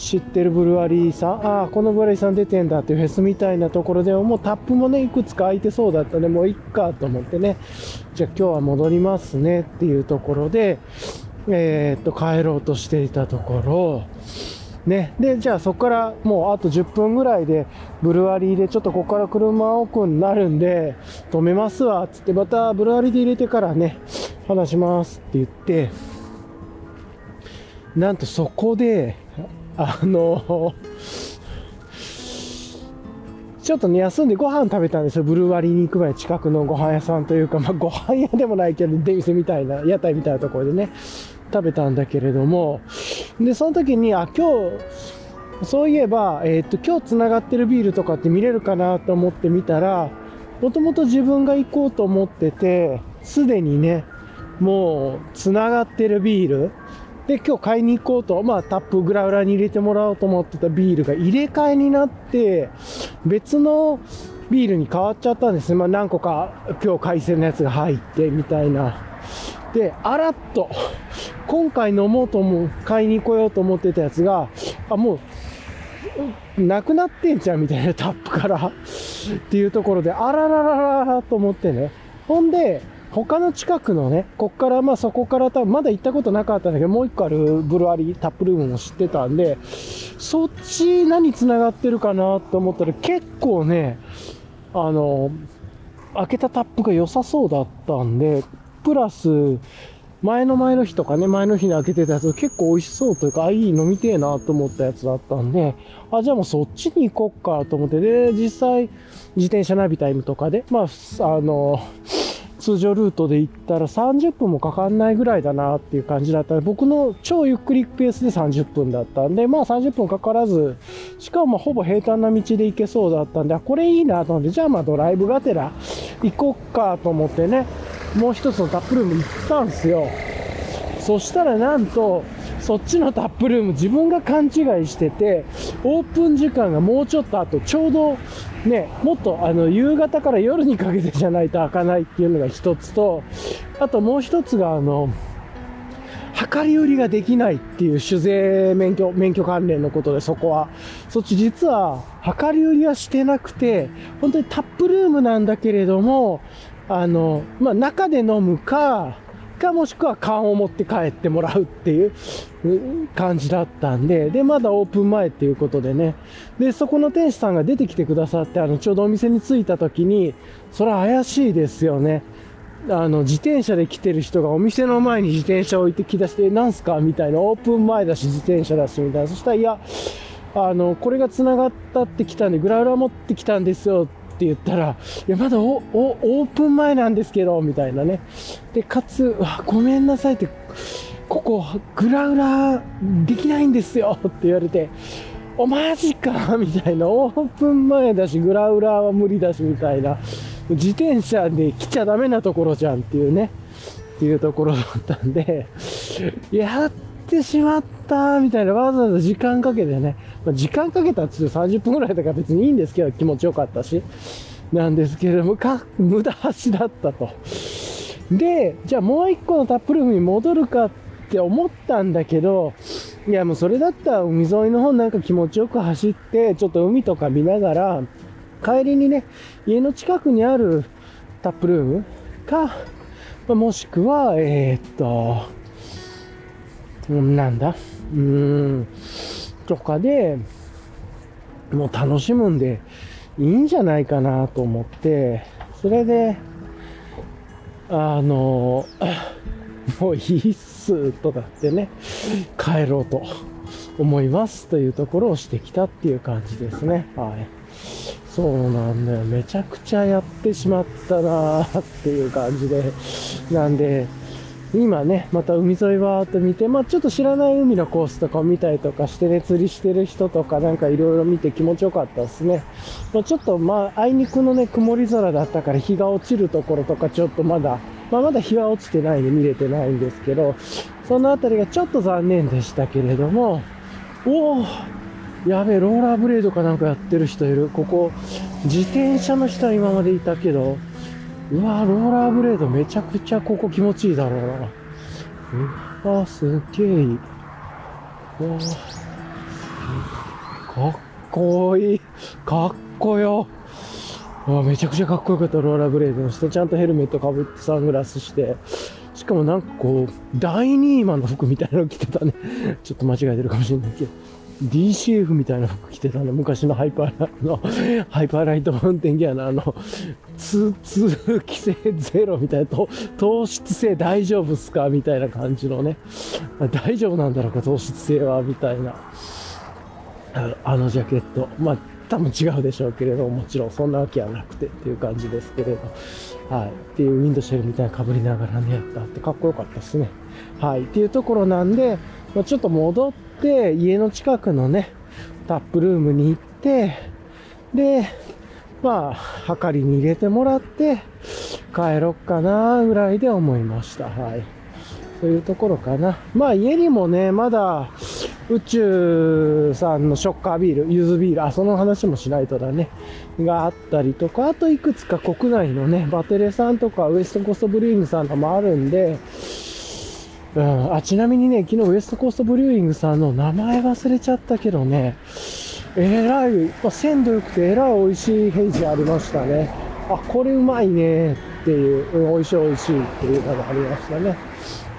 知ってるブルワリーさん、ああ、このブルワリーさん出てんだっていうフェスみたいなところでもうタップもね、いくつか空いてそうだった。んで、もういっかと思ってね、じゃあ今日は戻りますねっていうところで、えー、っと、帰ろうとしていたところ、ね。で、じゃあそこからもうあと10分ぐらいで、ブルワリーでちょっとここから車奥になるんで、止めますわっ、つってまたブルワリーで入れてからね、話しますって言って、なんとそこで、あの、ちょっとね、休んでご飯食べたんですよ。ブルワリーに行く前近くのご飯屋さんというか、まあ、ご飯屋でもないけど、出店みたいな、屋台みたいなところでね、食べたんだけれども、で、その時に、あ、今日、そういえば、えー、っと、今日繋がってるビールとかって見れるかなと思ってみたら、もともと自分が行こうと思ってて、すでにね、もう、繋がってるビール、で、今日買いに行こうと、まあタップグラウラに入れてもらおうと思ってたビールが入れ替えになって、別のビールに変わっちゃったんですね。まあ何個か今日海鮮のやつが入ってみたいな。で、あらっと、今回飲もうと思う、買いに来ようと思ってたやつが、あ、もう、なくなってんじゃんみたいなタップからっていうところで、あらららららと思ってね。ほんで、他の近くのね、こっからまあそこから多分まだ行ったことなかったんだけど、もう一個あるブルワリー、タップルームも知ってたんで、そっち何繋がってるかなと思ったら結構ね、あの、開けたタップが良さそうだったんで、プラス、前の前の日とかね、前の日に開けてたやつ結構美味しそうというか、あ、いい飲みてえなと思ったやつだったんで、あ、じゃあもうそっちに行こっかと思って、で、実際、自転車ナビタイムとかで、まあ、あの、通常ルートで行ったら30分もかかんないぐらいだなっていう感じだった僕の超ゆっくりペースで30分だったんで、まあ30分かからず、しかもほぼ平坦な道で行けそうだったんで、これいいなと思って、じゃあまあドライブがてら行こっかと思ってね、もう一つのタップルーム行ったんですよ。そしたらなんと、そっちのタップルーム自分が勘違いしてて、オープン時間がもうちょっと後、ちょうどね、もっとあの夕方から夜にかけてじゃないと開かないっていうのが一つと、あともう一つがあの、量り売りができないっていう酒税免許、免許関連のことでそこは。そっち実は量り売りはしてなくて、本当にタップルームなんだけれども、あの、まあ、中で飲むか、かもしくは缶を持って帰ってもらうっていう感じだったんで、で、まだオープン前っていうことでね。で、そこの店主さんが出てきてくださって、あの、ちょうどお店に着いた時に、それは怪しいですよね。あの、自転車で来てる人がお店の前に自転車を置いてきだして、なんすか？みたいな、オープン前だし、自転車だし、みたいな。そしたら、いや、あの、これが繋がったって来たんで、グラウラ持ってきたんですよって言ったら、いや、まだ、オープン前なんですけど、みたいなね。で、かつ、ごめんなさいって、ここ、グラウラーできないんですよって言われて、お、マジかみたいな。オープン前だし、グラウラーは無理だし、みたいな。自転車で来ちゃダメなところじゃんっていうね。っていうところだったんで、やってしまったみたいな、わざわざ時間かけてね。まあ、時間かけたっつって30分ぐらいだから別にいいんですけど、気持ちよかったし。なんですけれども、か、無駄足だったと。で、じゃあもう一個のタップルームに戻るかって思ったんだけど、いやもうそれだったら海沿いの方なんか気持ちよく走って、ちょっと海とか見ながら、帰りにね、家の近くにあるタップルームか、もしくは、えー、っと、なんだ、うーん、とかで、もう楽しむんでいいんじゃないかなと思って、それで、あの、もういいっすとかってね、帰ろうと思いますというところをしてきたっていう感じですね。はい。そうなんだよ。めちゃくちゃやってしまったなーっていう感じで。なんで、今ね、また海沿いわーっと見て、まあちょっと知らない海のコースとかを見たりとかしてね、釣りしてる人とかなんかいろいろ見て気持ちよかったですね。まあ、ちょっとまああいにくのね、曇り空だったから日が落ちるところとかちょっとまだ、まあまだ日は落ちてないんで見れてないんですけど、そのあたりがちょっと残念でしたけれども、おーやべえ、ローラーブレードかなんかやってる人いる。ここ、自転車の人は今までいたけど、うわローラーブレードめちゃくちゃここ気持ちいいだろうな。うわすっげえいい。うわかっこいい。かっこよ。わめちゃくちゃかっこよかった、ローラーブレードの人。ちゃんとヘルメットかぶってサングラスして。しかもなんかこう、ダイニーマンの服みたいなの着てたね。ちょっと間違えてるかもしれないけど。DCF みたいな服着てたの。昔のハイパーの、ハイパーライトマウンテンギアのあの、通、通気性ゼロみたいな、糖質性大丈夫っすかみたいな感じのね。大丈夫なんだろうか、糖質性はみたいな。あのジャケット。まあ、多分違うでしょうけれども、もちろんそんなわけはなくてっていう感じですけれど。はい。っていうウィンドシェルみたいな被りながらね、やったってかっこよかったですね。はい。っていうところなんで、まあ、ちょっと戻って、家の近くのね、タップルームに行って、で、まあ、はかりに入れてもらって、帰ろっかな、ぐらいで思いました。はい。そういうところかな。まあ、家にもね、まだ、宇宙さんのショッカービール、ゆずビール、あ、その話もしないとだね、があったりとか、あといくつか国内のね、バテレさんとかウエストコストブリーイングさんとかもあるんで、うん、あ、ちなみにね、昨日ウエストコーストブリューイングさんの名前忘れちゃったけどね、えらい、まあ、鮮度良くてえらい美味しいヘイジありましたね。あ、これうまいねっていう、うん、美味しい美味しいっていうのがありましたね。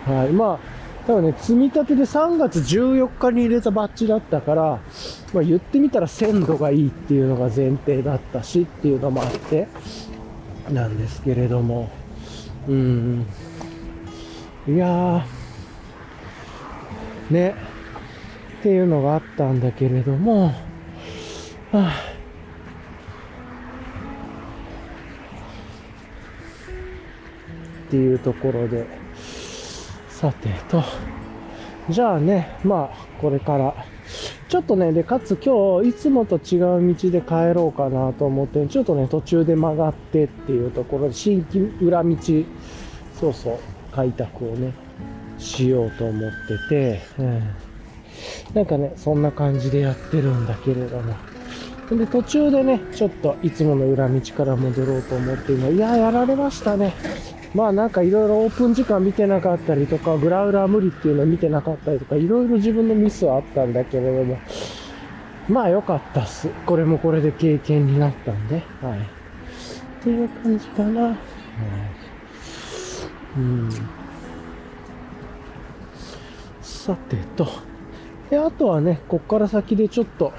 はい。まあ、多分ね、積み立てで3月14日に入れたバッジだったから、まあ言ってみたら鮮度がいいっていうのが前提だったしっていうのもあって、なんですけれども、うん。いやー、ね、っていうのがあったんだけれども、はあ、っていうところで、さてと、じゃあね、まあ、これから、ちょっとね、で、かつ今日、いつもと違う道で帰ろうかなと思って、ちょっとね、途中で曲がってっていうところで、新規裏道、そうそう、開拓をね、しようと思ってて、うん、なんかね、そんな感じでやってるんだけれども。で、途中でね、ちょっといつもの裏道から戻ろうと思って今、いや、やられましたね。まあなんかいろいろオープン時間見てなかったりとか、グラウラー無理っていうの見てなかったりとか、いろいろ自分のミスはあったんだけれども、まあ良かったっす。これもこれで経験になったんで、はい。っていう感じかな。はい、うんさてと。で、あとはね、こっから先でちょっと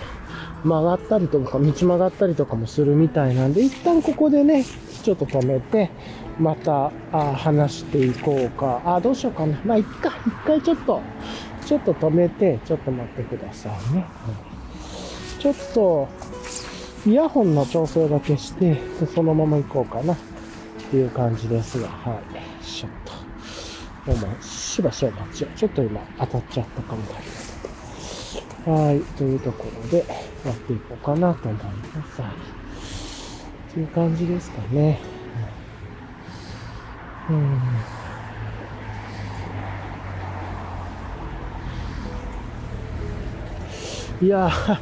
曲がったりとか、道曲がったりとかもするみたいなんで、一旦ここでね、ちょっと止めて、また、あ話していこうか。あ、どうしようかな。まあ、いっか。一回ちょっと、ちょっと止めて、ちょっと待ってくださいね。ちょっと、イヤホンの調整だけして、そのまま行こうかな。っていう感じですが、はい。ちょっと。どうも、しばしば待ちを。ちょっと今当たっちゃったかもだけど。はい。というところでやっていこうかなと思います。はい。という感じですかね。うん。いやー、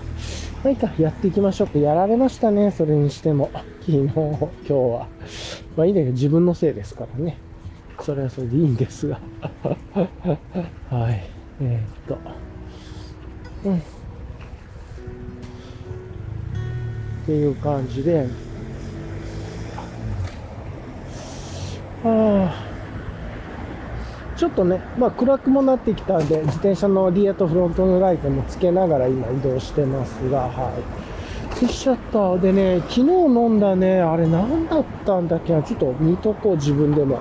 何かやっていきましょうか。やられましたね、それにしても。昨日、今日は。まあいいんだけど、自分のせいですからね。それはそれでいいんですが。はい。えー、っと。うん。っていう感じで、あちょっとね、まあ暗くもなってきたんで、自転車のリアとフロントのライトもつけながら今移動してますが、はい。しちゃった。でね、昨日飲んだね、あれ何だったんだっけな、ちょっと見とこう、自分でも。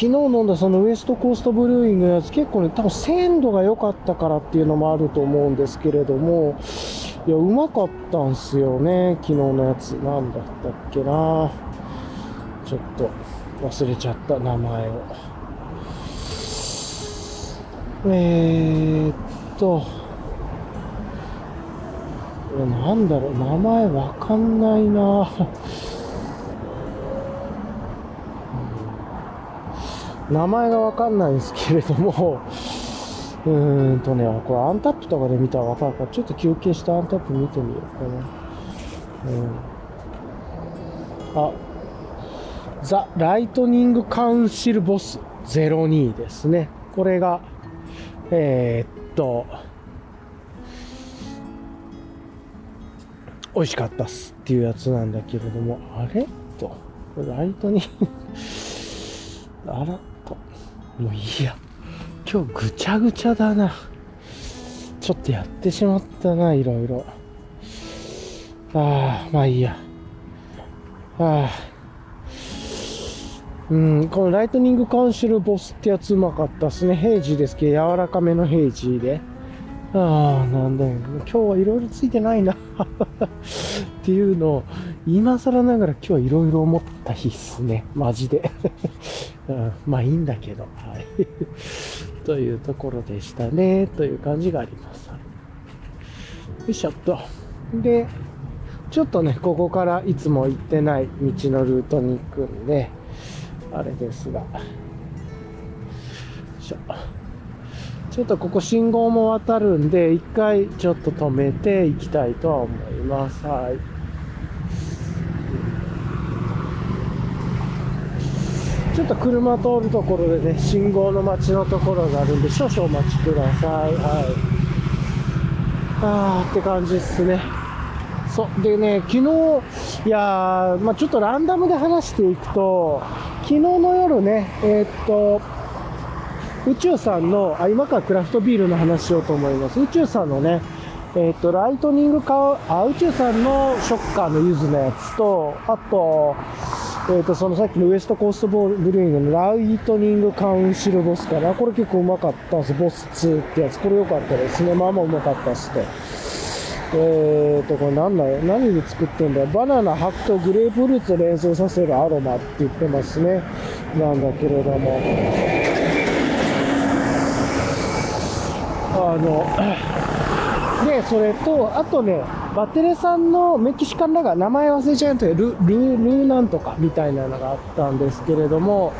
昨日飲んだそのウエストコーストブルーイングのやつ結構ね、多分鮮度が良かったからっていうのもあると思うんですけれども、いや、うまかったんすよね、昨日のやつ。何だったっけなちょっと忘れちゃった名前を。えー、っと、なんだろう、名前わかんないな名前がわかんないんですけれども、うーんとね、これアンタップとかで見たらわかるから、ちょっと休憩してアンタップ見てみようかな。うん。あ、ザ・ライトニング・カウンシル・ボス02ですね。これが、えー、っと、美味しかったっすっていうやつなんだけれども、あれ？と、ライトにあら、もういいや。今日ぐちゃぐちゃだな。ちょっとやってしまったな、いろいろ。ああ、まあいいや。ああ。うん、このライトニングカンシルボスってやつうまかったっすね。ヘイジーですけど、柔らかめのヘイジーで。ああ、なんだよ。今日はいろいろついてないな っていうのを、今更ながら今日はいろいろ思った日っすね。マジで うん。まあいいんだけど。はい。というところでしたね。という感じがあります。よいしょっと。で、ちょっとね、ここからいつも行ってない道のルートに行くんで、あれですが。よいしょちょっとここ信号も渡るんで、一回ちょっと止めていきたいとは思います。はい。ちょっと車通るところでね、信号の待ちのところがあるんで、少々お待ちください。はい。あーって感じですね。そう。でね、昨日、いやー、まあちょっとランダムで話していくと、昨日の夜ね、えー、っと、宇宙さんの、あ、今からクラフトビールの話しようと思います。宇宙さんのね、えー、っと、ライトニングカあ、宇宙さんのショッカーのユズのやつと、あと、えっ、と、そのさっきのウエストコーストボールブルーイングのライトニングカウンシルボスかな。これ結構うまかったんです。ボス2ってやつ。これ良かったですね。まあまあうまかったっすと。えーと、これ何だよ。何で作ってんだよ。バナナ、白桃、グレープフルーツを連想させるアロマって言ってますね。なんだけれども。あの、で、それと、あとね、バテレさんのメキシカンラガー、名前忘れちゃうんとル、ル、ルーなんとかみたいなのがあったんですけれども、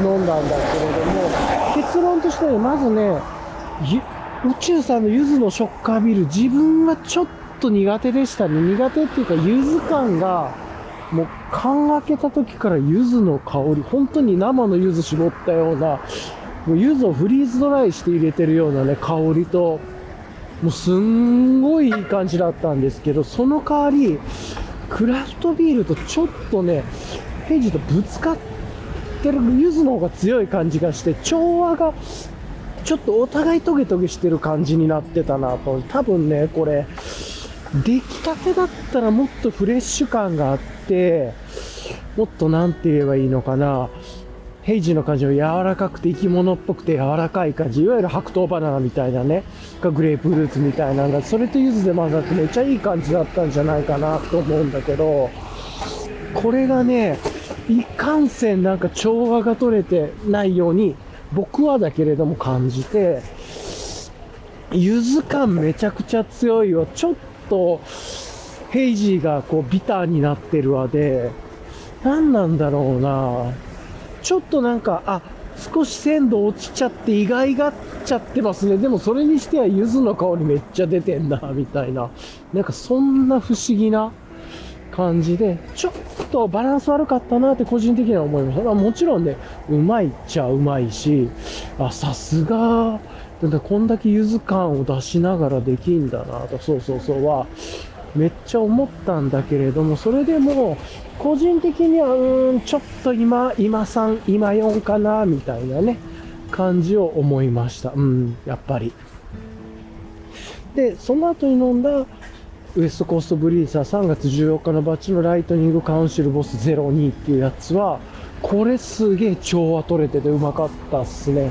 飲んだんだけれども、結論としてはまずね、宇宙さんの柚子のショッカービール、自分はちょっと苦手でしたね。苦手っていうか、柚子感が、もう缶開けた時から柚子の香り、本当に生の柚子絞ったような、もう柚子をフリーズドライして入れてるようなね、香りと、もうすんごいいい感じだったんですけど、その代わり、クラフトビールとちょっとね、ヘイジとぶつかってる柚子の方が強い感じがして、調和がちょっとお互いトゲトゲしてる感じになってたなと。多分ね、これ、出来たてだったらもっとフレッシュ感があって、もっとなんて言えばいいのかな。ヘイジの感じは柔らかくて生き物っぽくて柔らかい感じ。いわゆる白桃バナナみたいなね。がグレープフルーツみたいなのが、それと柚子で混ざってめっちゃいい感じだったんじゃないかなと思うんだけど、これがね、いかんせんなんか調和が取れてないように僕はだけれども感じて、柚子感めちゃくちゃ強いわ。ちょっと、ヘイジーがこうビターになってるわで、何なんだろうなちょっとなんか、あ、少し鮮度落ちちゃって意外がっちゃってますね。でもそれにしては柚子の香りめっちゃ出てんな、みたいな。なんかそんな不思議な感じで、ちょっとバランス悪かったなって個人的には思いました。まあ、もちろんね、うまいっちゃうまいし、あ、さすが、だこんだけ柚子感を出しながらできんだなと、そうそうそうは、めっちゃ思ったんだけれども、それでも、個人的には、うーん、ちょっと今、今3、今4かな、みたいなね、感じを思いました。うん、やっぱり。で、その後に飲んだ、ウエストコーストブリーザー3月14日のバッチのライトニングカウンシルボス02っていうやつは、これすげえ調和取れててうまかったっすね。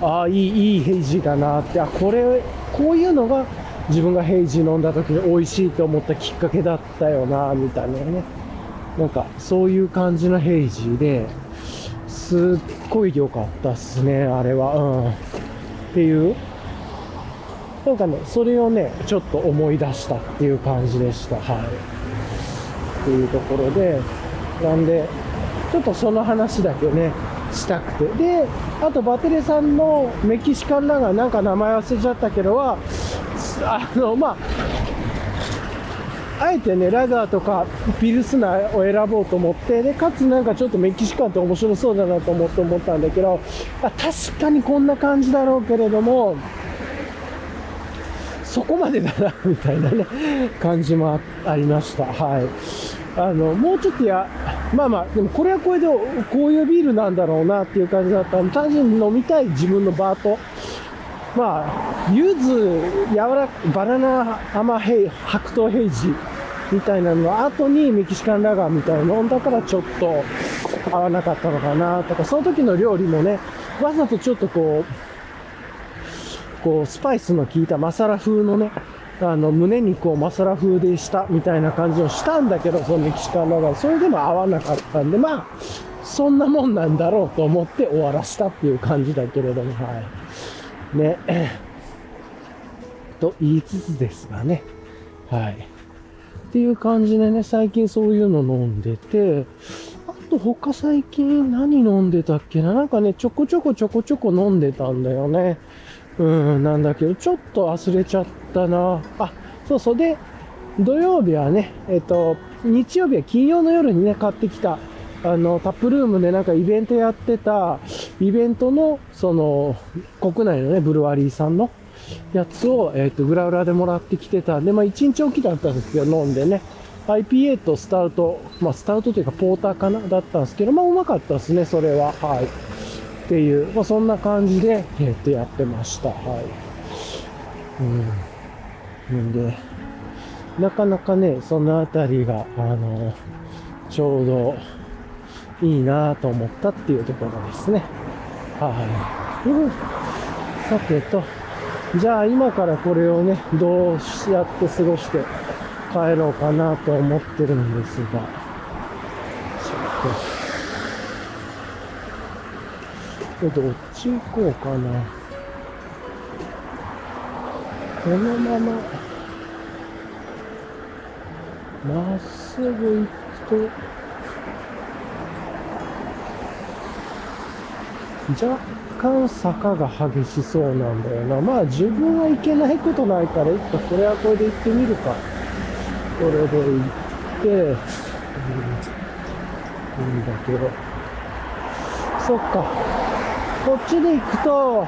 ああ、いい、いいヘイジだなって、あ、これ、こういうのが自分がヘイジ飲んだ時に美味しいと思ったきっかけだったよな、みたいなね。なんか、そういう感じのヘイジで、すっごい良かったっすね、あれは。うん。っていう。なんかね、それをね、ちょっと思い出したっていう感じでした。はい。っていうところで、なんで、ちょっとその話だけね、したくて。で、あとバテレさんのメキシカンラガー、なんか名前忘れちゃったけどは、あの、まあ、あえてね、ラガーとかピルスナーを選ぼうと思って、で、かつなんかちょっとメキシカンって面白そうだなと思って思ったんだけど、あ確かにこんな感じだろうけれども、そこまでだな、みたいなね、感じもありました。はい。あの、もうちょっとや、まあまあ、でもこれはこれでこういうビールなんだろうなっていう感じだったんで、単純に飲みたい自分のバーと、まあ、柚子、柔ら、バナナ甘ヘイ、白桃ヘイジみたいなのの後にメキシカンラガーみたいなの。飲んだからちょっと合わなかったのかな。とか、その時の料理もね、わざとちょっとこう、こう、スパイスの効いたマサラ風のね、あの、胸肉をマサラ風でしたみたいな感じをしたんだけど、そのメキシカンラガー、それでも合わなかったんで、まあ、そんなもんなんだろうと思って終わらしたっていう感じだけれども、はい。ね。と言いつつですがね。はい。っていう感じでね、最近そういうの飲んでて、あと他最近何飲んでたっけな？なんかね、ちょこちょこちょこちょこ飲んでたんだよね。うん、なんだけど、ちょっと忘れちゃったな。あ、そうそう。で、土曜日はね、えっと、日曜日は金曜の夜にね、買ってきた、あの、タップルームでなんかイベントやってた、イベントの、その、国内のね、ブルワリーさんのやつを、えっと、グラウラでもらってきてたんで、まあ、1日おきだったんですけど、飲んでね、IPA とスタウト、まあ、スタウトというか、ポーターかなだったんですけど、まあ、うまかったですね、それは。はい。っていう、まあ、そんな感じで、えっと、やってました。はい。うん。んで、なかなかね、そのあたりが、あの、ちょうどいいなと思ったっていうところですね。はい。うん。さてと、じゃあ今からこれをね、どうやって過ごして帰ろうかなと思ってるんですが、ちょっと、どっち行こうかな。このまま、まっすぐ行くと、若干坂が激しそうなんだよな。まあ自分は行けないことないから、一個これはこれで行ってみるか。これで行って、うん、いいんだけど。そっか。こっちで行くと、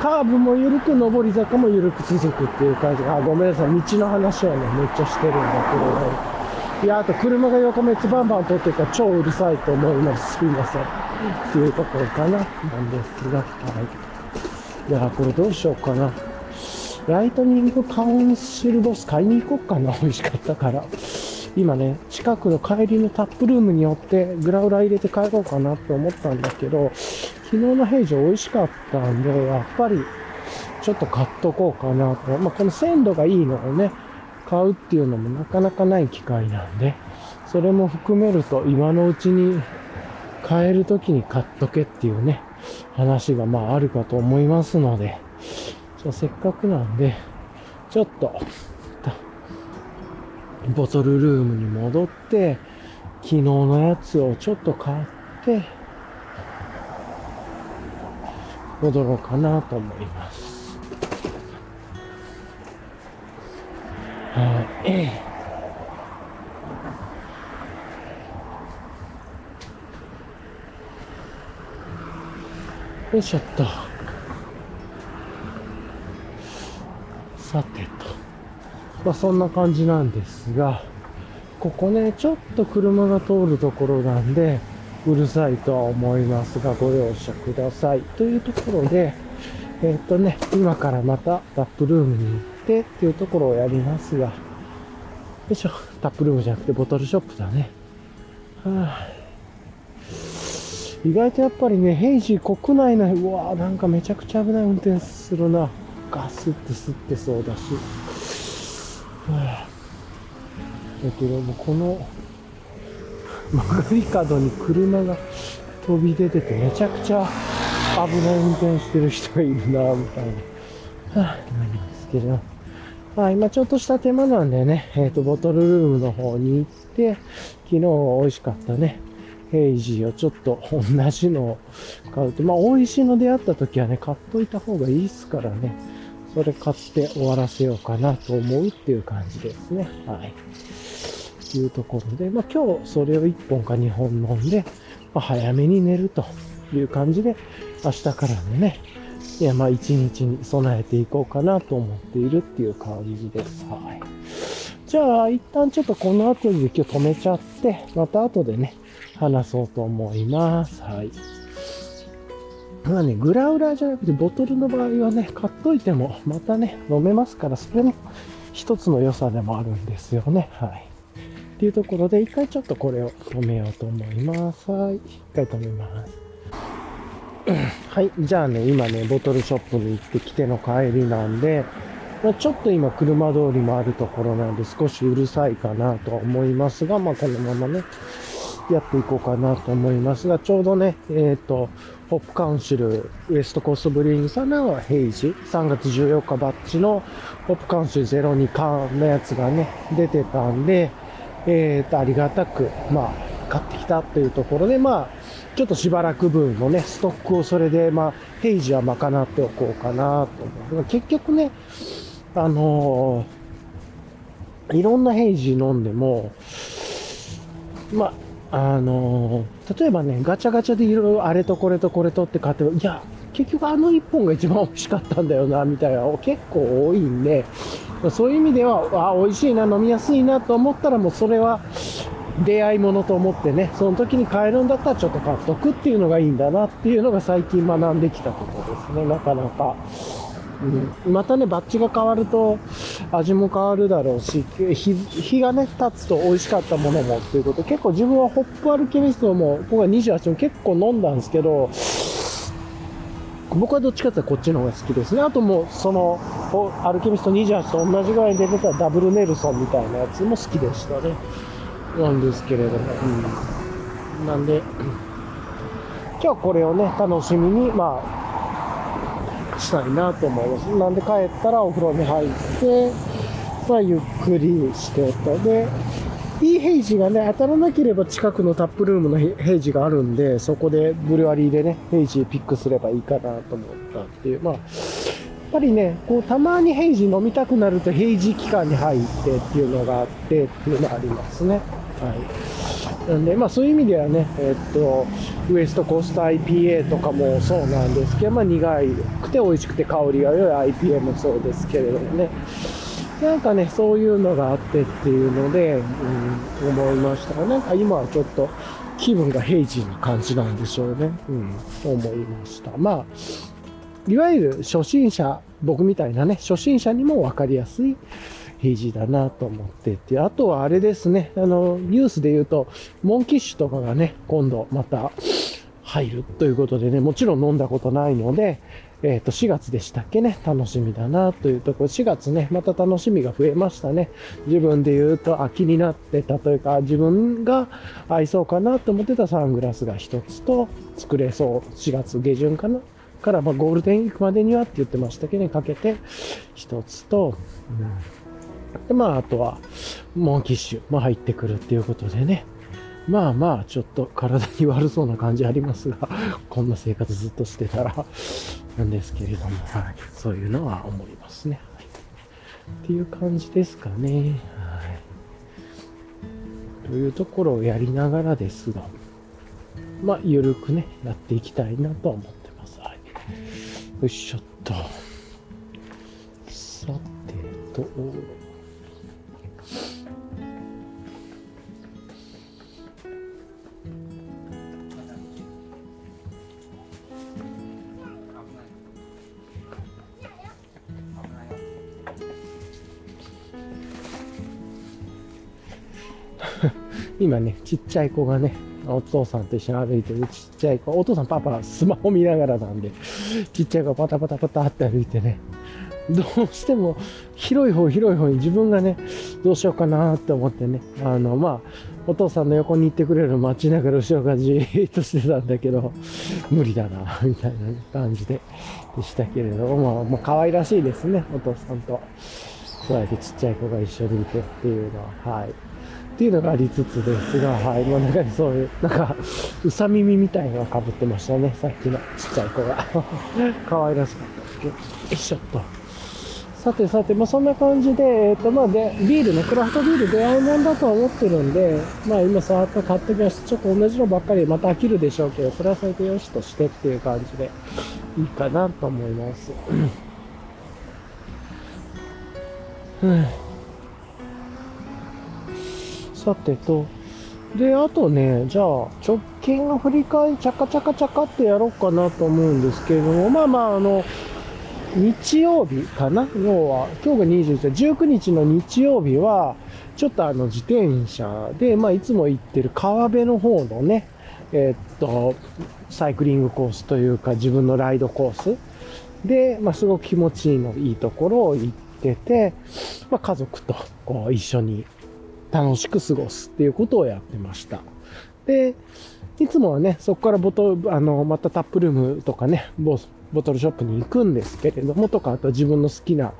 カーブも緩く、上り坂も緩く続くっていう感じ。あ、ごめんなさい。道の話はね、めっちゃしてるんだけど、ね、いや、あと車が横滅バンバン通ってるから超うるさいと思います。すいません。っていうところかな。なんですが、はい。いや、これどうしようかな。ライトニングカウンシルボス買いに行こうかな。美味しかったから。今ね、近くの帰りのタップルームによってグラウラ入れて帰ろうかなって思ったんだけど、昨日の平常美味しかったんで、やっぱりちょっと買っとこうかなと。まあ、この鮮度がいいのをね、買うっていうのもなかなかない機会なんで、それも含めると今のうちに買える時に買っとけっていうね、話がまああるかと思いますので、せっかくなんで、ちょっと、ボトルルームに戻って、昨日のやつをちょっと買って、戻ろうかなと思います。はい。よいしょっと。さてと。まあそんな感じなんですが、ここね、ちょっと車が通るところなんで、うるさいとは思いますが、ご容赦ください。というところで、えーっとね、今からまたタップルームに行ってっていうところをやりますが、よいしょ、タップルームじゃなくてボトルショップだね。はあ意外とやっぱりね、ヘイジー国内の、うわーなんかめちゃくちゃ危ない運転するな。ガスって吸ってそうだし。だけども、この曲がり角に車が飛び出ててめちゃくちゃ危ない運転してる人がいるな、みたいな。は あ、なんですけど。まあ今ちょっとした手間なんでね、えっ、と、ボトルルームの方に行って、昨日は美味しかったね、ヘイジーをちょっと同じのを買うと、まあ美味しいの出会った時はね、買っといた方がいいっすからね、それ買って終わらせようかなと思うっていう感じですね。はい。というところで、まあ今日それを1本か2本飲んで、まあ、早めに寝るという感じで、明日からのね、いや、まあ一日に備えていこうかなと思っているっていう感じです。はい。じゃあ、一旦ちょっとこの後で今日止めちゃって、また後でね、話そうと思います。はい。まあね、グラウラーじゃなくてボトルの場合はね、買っといてもまたね、飲めますから、それも一つの良さでもあるんですよね。はい。っていうところで、一回ちょっとこれを止めようと思います。はい。一回止めます。はい。じゃあね、今ね、ボトルショップに行ってきての帰りなんで、まあ、ちょっと今車通りもあるところなんで少しうるさいかなと思いますが、まあこのままね、やっていこうかなと思いますが、ちょうどね、えっ、と、ホップカウンシル、ウエストコーストブリーングさんのヘイジ、3月14日バッチのホップカウンシル02缶のやつがね、出てたんで、えっ、と、ありがたく、まあ、買ってきたというところで、まあ、ちょっとしばらく分のね、ストックをそれで、まあ、ヘイジは賄っておこうかなと思う。結局ね、あのーいろんなヘイジ飲んでも、まあ、あの例えばね、ガチャガチャでいろいろあれとこれとこれとって買っても、いや、結局あの一本が一番美味しかったんだよな、みたいな、結構多いんで、そういう意味では、あ、美味しいな、飲みやすいなと思ったら、もうそれは出会いものと思ってね、その時に買えるんだったらちょっと買っとくっていうのがいいんだなっていうのが最近学んできたことですね、なかなか。うん、またね、バッジが変わると味も変わるだろうし、日日がね、経つと美味しかったものもっていうこと、結構自分はホップアルケミストも、僕は28も結構飲んだんですけど、僕はどっちかっていうとこっちの方が好きですね。あともう、その、アルケミスト28と同じぐらいに出てたダブルネルソンみたいなやつも好きでしたね。なんですけれども。うん、なんで、今日これをね、楽しみに、まあ、したいなと思います。なんで帰ったらお風呂に入って、まあ、ゆっくりしてと。で、いいヘイジがね、当たらなければ近くのタップルームのヘヘイジがあるんで、そこでブルワリーでね、ヘイジピックすればいいかなと思ったっていう。まあ、やっぱりね、こう、たまにヘイジ飲みたくなるとヘイジ期間に入ってっていうのがあってっていうのがありますね。はい。なんで、まあそういう意味ではね、えっと、ウエストコースト IPA とかもそうなんですけど、まあ苦くて美味しくて香りが良い IPA もそうですけれどもね。なんかね、そういうのがあってっていうので、うん、思いましたが、なんか今はちょっと気分がヘイジーな感じなんでしょうね。うん、思いました。まあ、いわゆる初心者、僕みたいなね、初心者にも分かりやすいヘイジだなと思ってて、あとはあれですね、あの、ニュースで言うと、モンキッシュとかがね、今度また入るということでね、もちろん飲んだことないので、えっ、と、4月でしたっけね、楽しみだなというところ、4月ね、また楽しみが増えましたね。自分で言うと、あ、気になってたというか、自分が合いそうかなと思ってたサングラスが一つと、作れそう、4月下旬かな？から、まあ、ゴールデンウィークまでにはって言ってましたけどね、かけて一つと、うん、で、まあ、あとは、モンキッシュも入ってくるっていうことでね、まあまあ、ちょっと体に悪そうな感じありますが、こんな生活ずっとしてたら、なんですけれども、はい。そういうのは思いますね。はい、っていう感じですかね。はい。というところをやりながらですが、まあ、ゆるくね、やっていきたいなと思ってます。はい。よいしょっと。さてと、今ね、ちっちゃい子がね、お父さんと一緒に歩いてるちっちゃい子、お父さんパパスマホ見ながらなんで、ちっちゃい子パタパタパタって歩いてね、どうしても広い方広い方に自分がね、どうしようかなって思ってね、あの、まあ、お父さんの横に行ってくれる待ちながら後ろがじーっとしてたんだけど、無理だな、みたいな感じで、でしたけれども、まあ、まあ、可愛らしいですね、お父さんと。そうやってちっちゃい子が一緒にいてっていうのは、はい。っていうのがありつつですが、はい。もう中にそういう、なんか、うさ耳みたいのが被ってましたね。さっきのちっちゃい子が。可愛らしかったですけど。よいしょっと。さてさて、まあそんな感じで、えっ、と、まあで、ビールね、クラフトビール出会いもんだとは思ってるんで、まあ今さーっと買ってきました。ちょっと同じのばっかりまた飽きるでしょうけど、それはそれでよしとしてっていう感じでいいかなと思います。うんさてと、で、あとね、じゃあ、直近の振り返り、チャカチャカチャカってやろうかなと思うんですけれども、まあまあ、あの、日曜日かな？要は、今日が21、19日。の日曜日は、ちょっとあの、自転車で、まあ、いつも行ってる川辺の方のね、えー、っと、サイクリングコースというか、自分のライドコースで、まあ、すごく気持ちいいの、いいところを行ってて、まあ、家族と、こう、一緒に楽しく過ごすっていうことをやってました。で、いつもはね、そこからボトル、あの、またタップルームとかね、ボボトルショップに行くんですけれども、とか、あと自分の好きな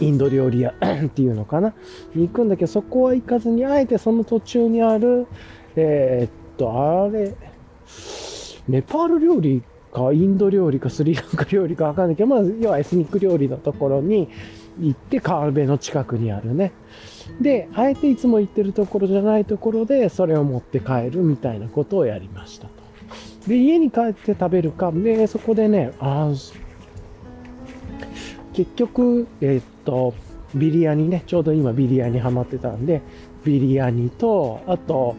インド料理屋 っていうのかな、に行くんだけど、そこは行かずに、あえてその途中にある、えー、っと、あれ、ネパール料理か、インド料理か、スリランカ料理かわかんないけど、まあ、要はエスニック料理のところに行って、川辺の近くにあるね、で、あえていつも行ってるところじゃないところで、それを持って帰るみたいなことをやりましたと。で、家に帰って食べるか、で、そこでね、あ結局、えー、っと、ビリヤニね、ちょうど今ビリヤニハマってたんで、ビリヤニと、あと、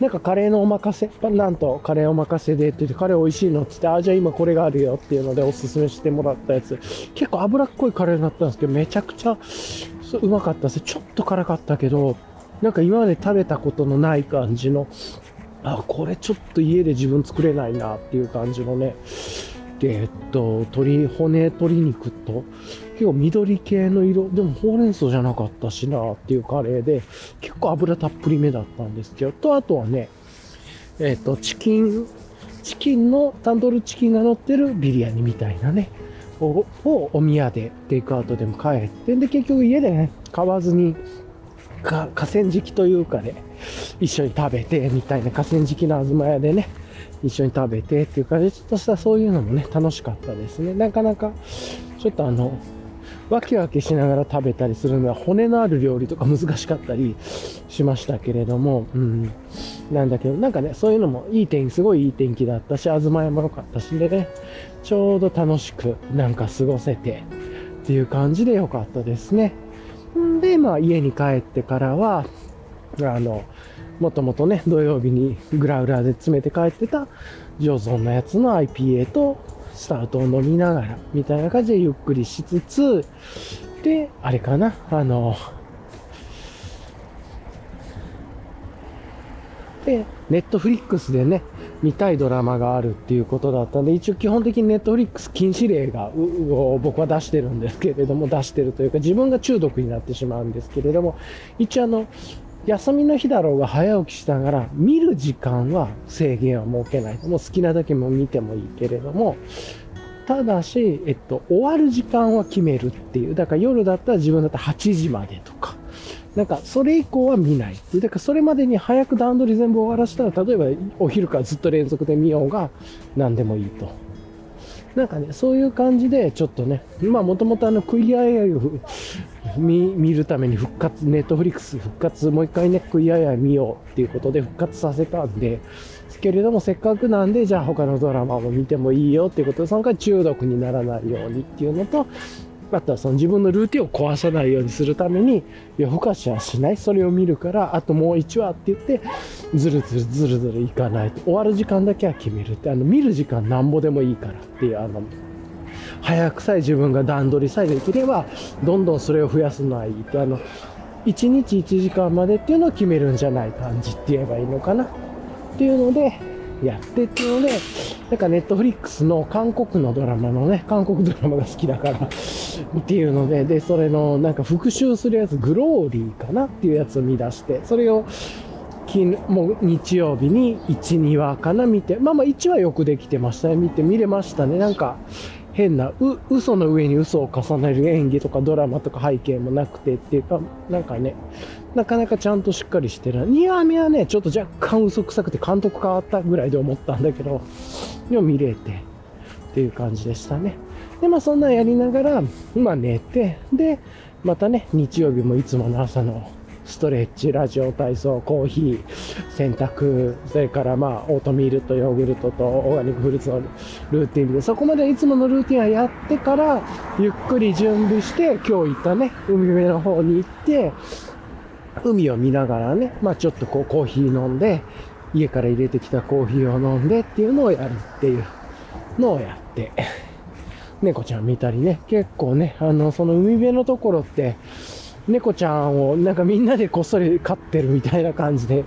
なんかカレーのおまかせ、なんとカレーおまかせでって言って、カレー美味しいのって言って、あ、じゃあ今これがあるよっていうのでおすすめしてもらったやつ、結構脂っこいカレーになったんですけど、めちゃくちゃそううまかったです。ちょっと辛かったけど、なんか今まで食べたことのない感じの、あ、これちょっと家で自分作れないなっていう感じのね、で、えっと、鶏、骨、鶏肉と、結構緑系の色、でもほうれん草じゃなかったしなっていうカレーで、結構油たっぷりめだったんですけど、と、あとはね、えっと、チキン、チキンの、タンドルチキンが乗ってるビリヤニみたいなね、をお宮でテイクアウトでも帰って、で、結局家でね、買わずに、か河川敷というかね、一緒に食べて、みたいな河川敷の東屋でね、一緒に食べてっていう感じ、ちょっとしたそういうのもね、楽しかったですね。なかなか、ちょっとあの、わけわけしながら食べたりするのは骨のある料理とか難しかったりしましたけれども、うん。なんだけど、なんかね、そういうのもいい天気、すごいいい天気だったし、東屋も良かったし、でね、ちょうど楽しくなんか過ごせてっていう感じで良かったですね。んで、まあ家に帰ってからは、あの、もともとね、土曜日にグラウラーで詰めて帰ってたジョゾンのやつの IPA とスタートを飲みながら、みたいな感じでゆっくりしつつ、で、あれかな、あの、で、ネットフリックスでね、見たいドラマがあるっていうことだったんで、一応基本的にネットフリックス禁止令が、を僕は出してるんですけれども、出してるというか、自分が中毒になってしまうんですけれども、一応あの、休みの日だろうが早起きしながら、見る時間は制限は設けない。もう好きなだけも見てもいいけれども、ただし、えっと、終わる時間は決めるっていう。だから夜だったら自分だったら8時までとか。なんか、それ以降は見ない。だから、それまでに早く段取り全部終わらせたら、例えばお昼からずっと連続で見ようが、何でもいいと。なんかね、そういう感じで、ちょっとね、まあ、もともとあの、クイア見見るために復活、ネットフリックス復活、もう一回ね、食いやや見ようっていうことで復活させたんです、けれどもせっかくなんで、じゃあ他のドラマも見てもいいよっていうことで、その回中毒にならないようにっていうのと、あとはその自分のルーティンを壊さないようにするために、夜更かしはしない。それを見るから、あともう1話って言って、ずるずるずるずるいかないと。終わる時間だけは決めるって、あの、見る時間なんぼでもいいからっていう、あの、早くさえ自分が段取りさえできれば、どんどんそれを増やすのはいいって、あの、1日1時間までっていうのを決めるんじゃない感じって言えばいいのかなっていうので、やってっていうので、なんかネットフリックスの韓国のドラマのね、韓国ドラマが好きだからっていうので、で、それのなんか復習するやつ、グローリーかなっていうやつを見出して、それを、もう日曜日に1、2話かな見て、まあまあ1話よくできてましたね。見て、見れましたね。なんか、変な、う、嘘の上に嘘を重ねる演技とかドラマとか背景もなくてっていうか、なんかね、なかなかちゃんとしっかりしてる。2話目はね、ちょっと若干嘘くさくて監督変わったぐらいで思ったんだけど、でも見れてっていう感じでしたね。で、まあそんなんやりながら、まあ寝て、で、またね、日曜日もいつもの朝のストレッチ、ラジオ体操、コーヒー、洗濯、それからまあ、オートミールとヨーグルトとオーガニックフルーツのルーティンで、そこまでいつものルーティンはやってから、ゆっくり準備して、今日行ったね、海辺の方に行って、海を見ながらね、まあちょっとこうコーヒー飲んで、家から入れてきたコーヒーを飲んでっていうのをやるっていうのをやって、猫ちゃん見たりね、結構ね、あの、その海辺のところって、猫ちゃんをなんかみんなでこっそり飼ってるみたいな感じで、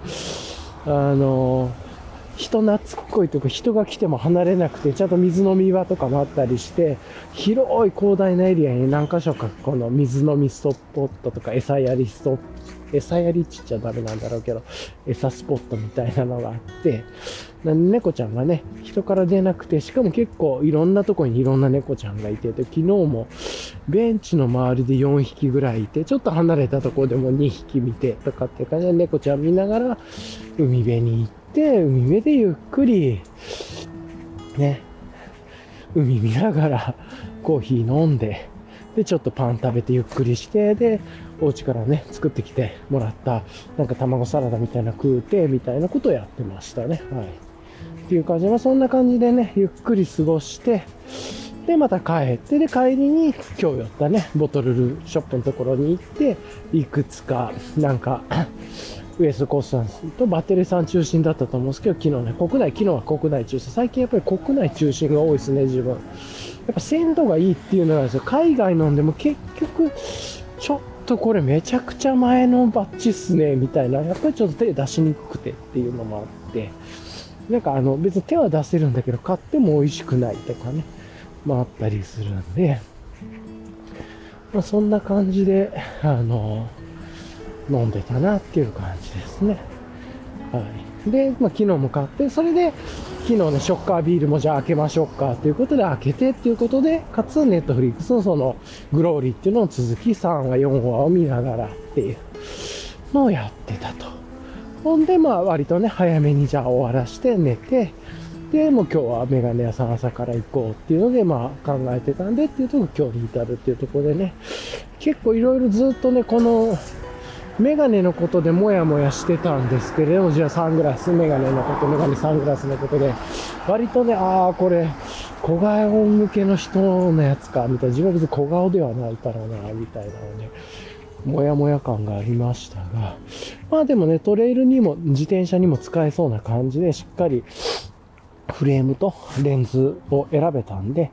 あの、人懐っこいというか人が来ても離れなくて、ちゃんと水飲み場とかもあったりして、広い広大なエリアに何箇所かこの水飲みストッポットとか餌やりストッ餌やりちっちゃダメなんだろうけど、餌スポットみたいなのがあって、猫ちゃんがね、人から出なくて、しかも結構いろんなとこにいろんな猫ちゃんがいてて、昨日もベンチの周りで4匹ぐらいいて、ちょっと離れたとこでも2匹見てとかっていう感じで猫ちゃん見ながら海辺に行って、海辺でゆっくり、ね、海見ながらコーヒー飲んで、で、ちょっとパン食べてゆっくりして、で、お家からね、作ってきてもらった、なんか卵サラダみたいな食うて、みたいなことをやってましたね。はい。っていう感じで、まあ、そんな感じでね、ゆっくり過ごして、で、また帰って、で、帰りに今日寄ったね、ボトルショップのところに行って、いくつか、なんかウエストコースタンスとバッテリーさん中心だったと思うんですけど、昨日ね、国内、昨日は国内中心。最近やっぱり国内中心が多いですね、自分。やっぱ鮮度がいいっていうのがですよ、海外飲んでも結局、ちょっとこれめちゃくちゃ前のバッチっすね、みたいな。やっぱりちょっと手出しにくくてっていうのもあって、なんかあの、別に手は出せるんだけど、買っても美味しくないとかね、まあったりするんで、まあそんな感じで、あの、飲んでたなっていう感じですね。はい。で、まあ、昨日も買って、それで、昨日ね、ショッカービールもじゃあ開けましょうかということで開けてっていうことで、かつネットフリックスのそのグローリーっていうのを続き3話、4話を見ながらっていうのをやってたと。ほんで、まあ割とね、早めにじゃあ終わらして寝て、で、もう今日はメガネ屋さん朝から行こうっていうので、まあ考えてたんでっていうとこ今日に至るっていうとこでね、結構いろいろずっとね、このメガネのことでもやもやしてたんですけれども、じゃあサングラス、メガネのこと、メガネサングラスのことで、割とね、ああ、これ、小顔向けの人のやつか、みたいな、自分は別に小顔ではないからな、みたいなのね、もやもや感がありましたが、まあでもね、トレイルにも、自転車にも使えそうな感じで、しっかりフレームとレンズを選べたんで、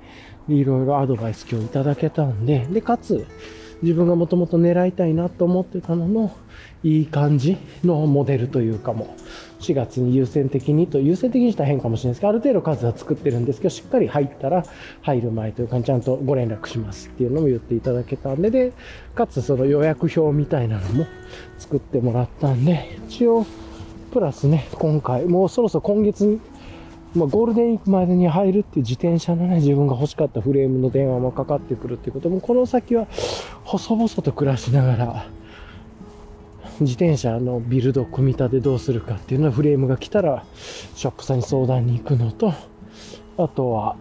いろいろアドバイス今日いただけたんで、で、かつ、自分がもともと狙いたいなと思ってたのの、いい感じのモデルというかも、4月に優先的にと、優先的にしたら変かもしれないですけど、ある程度数は作ってるんですけど、しっかり入ったら入る前というか、ちゃんとご連絡しますっていうのも言っていただけたんで、で、かつその予約表みたいなのも作ってもらったんで、一応、プラスね、今回、もうそろそろ今月まあ、ゴールデンウィークまでに入るっていう自転車のね、自分が欲しかったフレームの電話もかかってくるっていうことも、この先は細々と暮らしながら、自転車のビルド組み立てどうするかっていうのはフレームが来たら、ショップさんに相談に行くのと、あとは、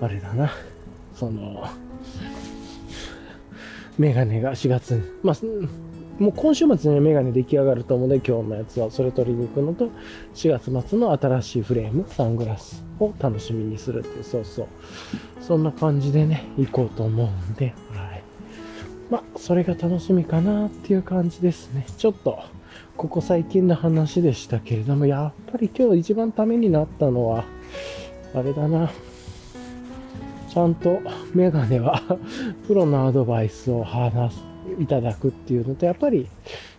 あれだな、その、メガネが4月に、まあ、もう今週末にはメガネ出来上がると思うので、今日のやつはそれ取りに行くのと、4月末の新しいフレーム、サングラスを楽しみにするっていう、そうそう。そんな感じでね、行こうと思うんで、まあ、それが楽しみかなっていう感じですね。ちょっと、ここ最近の話でしたけれども、やっぱり今日一番ためになったのは、あれだな。ちゃんとメガネは プロのアドバイスを話すいただくっていうのと、やっぱり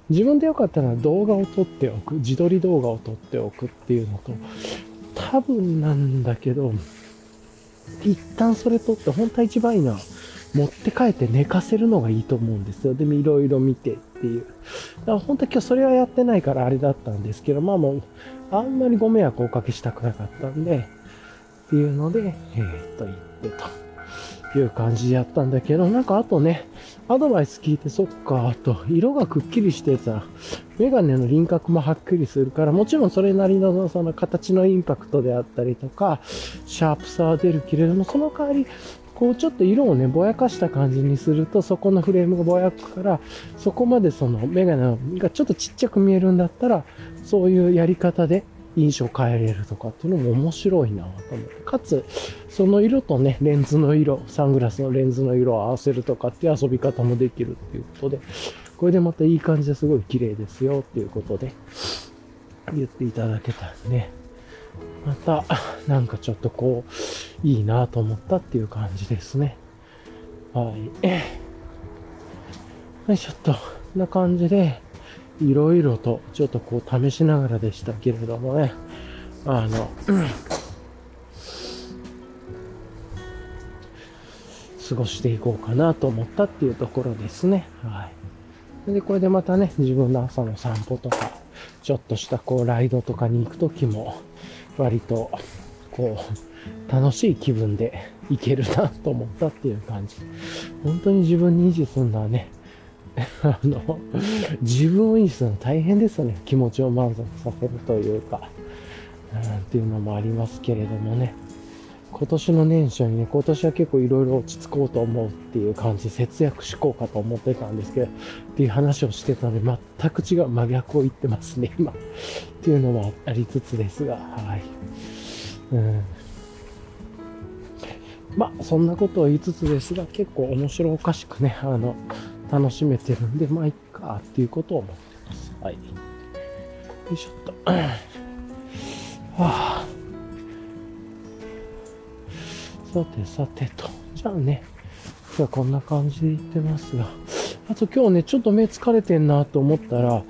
自分でよかったら動画を撮っておく、自撮り動画を撮っておくっていうのと、多分なんだけど、一旦それ撮って本当は一番いいのは、持って帰って寝かせるのがいいと思うんですよ。でもいろいろ見てっていう。だから本当今日それはやってないからあれだったんですけど、まあもう、あんまりご迷惑をおかけしたくなかったんで、っていうので、えー、っと言ってという感じでやったんだけど、なんかあとね、アドバイス聞いて、そっか、あと、色がくっきりしてさ、メガネの輪郭もはっきりするから、もちろんそれなりのその形のインパクトであったりとか、シャープさは出るけれども、その代わり、こうちょっと色をね、ぼやかした感じにすると、そこのフレームがぼやくから、そこまでそのメガネがちょっとちっちゃく見えるんだったら、そういうやり方で印象変えれるとかっていうのも面白いなと思って。かつ、その色とね、レンズの色、サングラスのレンズの色を合わせるとかっていう遊び方もできるっていうことで、これでまたいい感じですごい綺麗ですよっていうことで言っていただけたんで、また、なんかちょっとこう、いいなと思ったっていう感じですね。はい。はい、ちょっと、な感じで、いろいろとちょっとこう試しながらでしたけれどもね、あの、過ごしていこうかなと思ったっていうところですね。はい。で、これでまたね、自分の朝の散歩とか、ちょっとしたこうライドとかに行くときも、割と、こう、楽しい気分でいけるなと思ったっていう感じ。本当に自分に維持するのはね、あの、自分を維持するの大変ですよね。気持ちを満足させるというか、うん、っていうのもありますけれどもね。今年の年初にね、今年は結構いろいろ落ち着こうと思うっていう感じ、節約しこうかと思ってたんですけど、っていう話をしてたので、全く違う真逆を言ってますね、今。っていうのもありつつですが、はい。うん。まあ、そんなことを言いつつですが、結構面白おかしくね、あの、楽しめてるんで、まあ、いっか、っていうことを思ってます。はい。よいしょっと。はあ。さてさてと。じゃあね、今日はこんな感じで言ってますが。あと今日ね、ちょっと目疲れてんなと思ったら、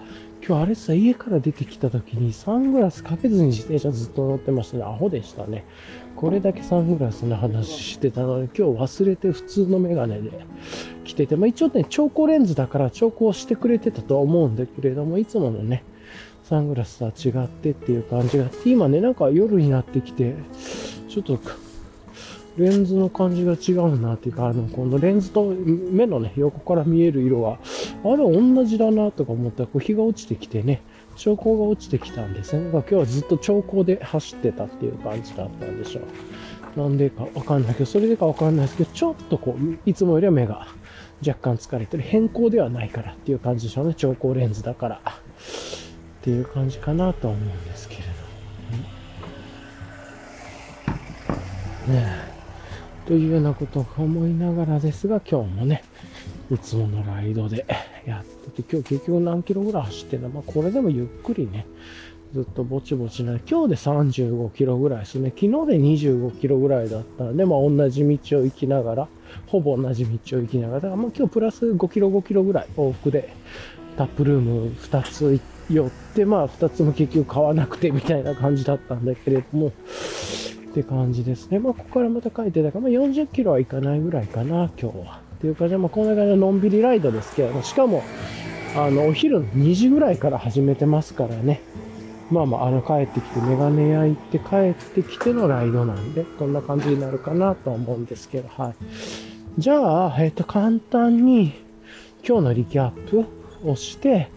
今日あれさ、家から出てきた時にサングラスかけずに自転車ずっと乗ってましたね。アホでしたね。これだけサングラスの話してたのに、今日忘れて普通のメガネで来てて、まあ一応ね、調光レンズだから調光してくれてたとは思うんだけれども、いつものね、サングラスとは違ってっていう感じがあって、今ね、なんか夜になってきて、ちょっと、レンズの感じが違うなっていうか、あの、このレンズと目のね、横から見える色は、あれ同じだなとか思ったら、こう日が落ちてきてね、兆候が落ちてきたんですね。今日はずっと兆候で走ってたっていう感じだったんでしょう。なんでかわかんないけど、それでかわかんないですけど、ちょっとこう、いつもよりは目が若干疲れてる。変更ではないからっていう感じでしょうね。超光レンズだから。っていう感じかなと思うんですけれど。ねえ。というようなことを思いながらですが、今日もね、いつものライドでやってて、今日結局何キロぐらい走ってんだ？まあこれでもゆっくりね、ずっとぼちぼちな今日で35キロぐらいですね。昨日で25キロぐらいだったんで、まあ同じ道を行きながら、ほぼ同じ道を行きながら、だからま今日プラス5キロ5キロぐらい往復でタップルーム2つ寄って、まあ2つも結局買わなくてみたいな感じだったんだけれども、って感じですね。まあここからまた帰ってたから、まあ40キロはいかないぐらいかな、今日は。っていうか、じゃまあこんな感じののんびりライドですけど、しかも、あの、お昼の2時ぐらいから始めてますからね。まあまあ、あの、帰ってきて、メガネ屋行って帰ってきてのライドなんで、こんな感じになるかなと思うんですけど、はい。じゃあ、えっ、と、簡単に、今日のリキャップをして、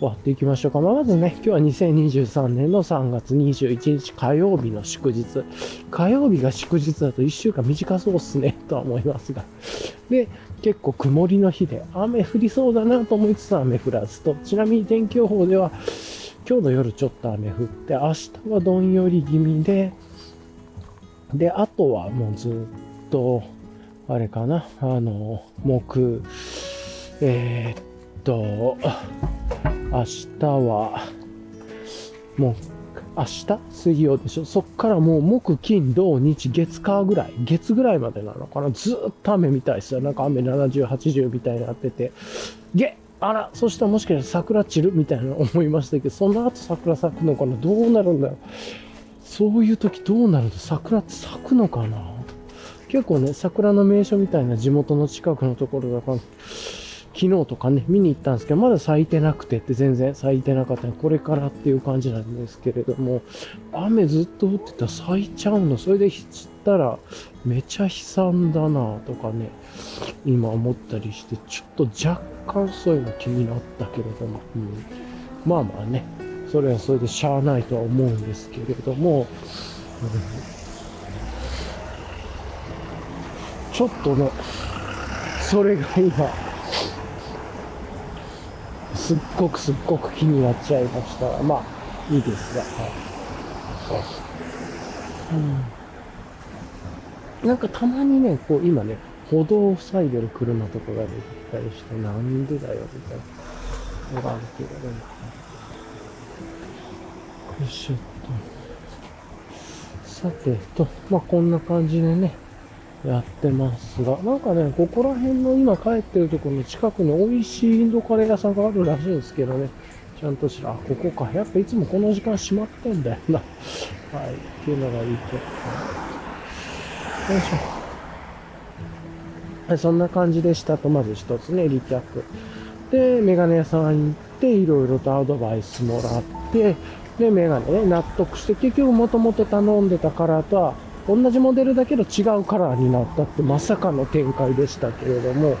終わっていきましょうか。まあ、まずね、今日は2023年の3月21日火曜日の祝日。火曜日が祝日だと1週間短そうっすね、とは思いますが。で、結構曇りの日で雨降りそうだなと思いつつ雨降らずと、ちなみに天気予報では今日の夜ちょっと雨降って、明日はどんより気味で、で、あとはもうずっと、あれかな、あの、木、えー、っと、明日は、もう、明日？水曜でしょ？そっからもう木、金、土、日、月、火ぐらい、月ぐらいまでなのかな？ずっと雨みたいですよ。なんか雨70、80みたいになってて、げあら、そしたらもしかしたら桜散るみたいな思いましたけど、その後桜咲くのかな？どうなるんだろう？そういう時どうなるの？桜って咲くのかな？結構ね、桜の名所みたいな地元の近くのところだから、昨日とかね、見に行ったんですけど、まだ咲いてなくてって全然咲いてなかったこれからっていう感じなんですけれども、雨ずっと降ってたら咲いちゃうの。それで散ったらめちゃ悲惨だなとかね、今思ったりして、ちょっと若干そういうの気になったけれども、うん、まあまあね、それはそれでしゃあないとは思うんですけれども、うん、ちょっとね、それが今、すっごくすっごく気になっちゃいました、まあ、いいですが、はい。うん、なんかたまにね、こう今ね、歩道を塞いでる車とかが出てきたりして、なんでだよ、みたいなのがあるけどね。よいしょっと。さてと、まあこんな感じでね、やってますが、なんかね、ここら辺の今帰ってるところの近くに美味しいインドカレー屋さんがあるらしいんですけどね、ちゃんとしら、あ、ここか。やっぱいつもこの時間閉まってんだよな。はい。っていうのがいいと。よいしょ。はい、そんな感じでしたと、まず一つね、リキャップ。で、メガネ屋さん行って、いろいろとアドバイスもらって、で、メガネね、納得して、結局もともと頼んでたカラーとは同じモデルだけど違うカラーになったってまさかの展開でしたけれども、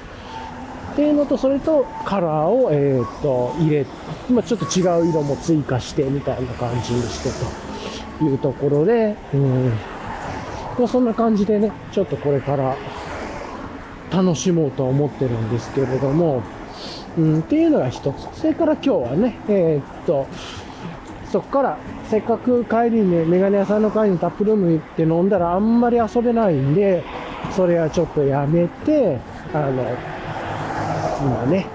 っていうのと、それとカラーを、え、っと、入れ、今ちょっと違う色も追加してみたいな感じにしてというところで、うん、ま、そんな感じでね、ちょっとこれから楽しもうと思ってるんですけれども、うん、っていうのが一つ。それから今日はね、え、っと、そこからせっかく帰りに、メガネ屋さんの帰りにタップルーム行って飲んだらあんまり遊べないんで、それはちょっとやめて、あの、今ね、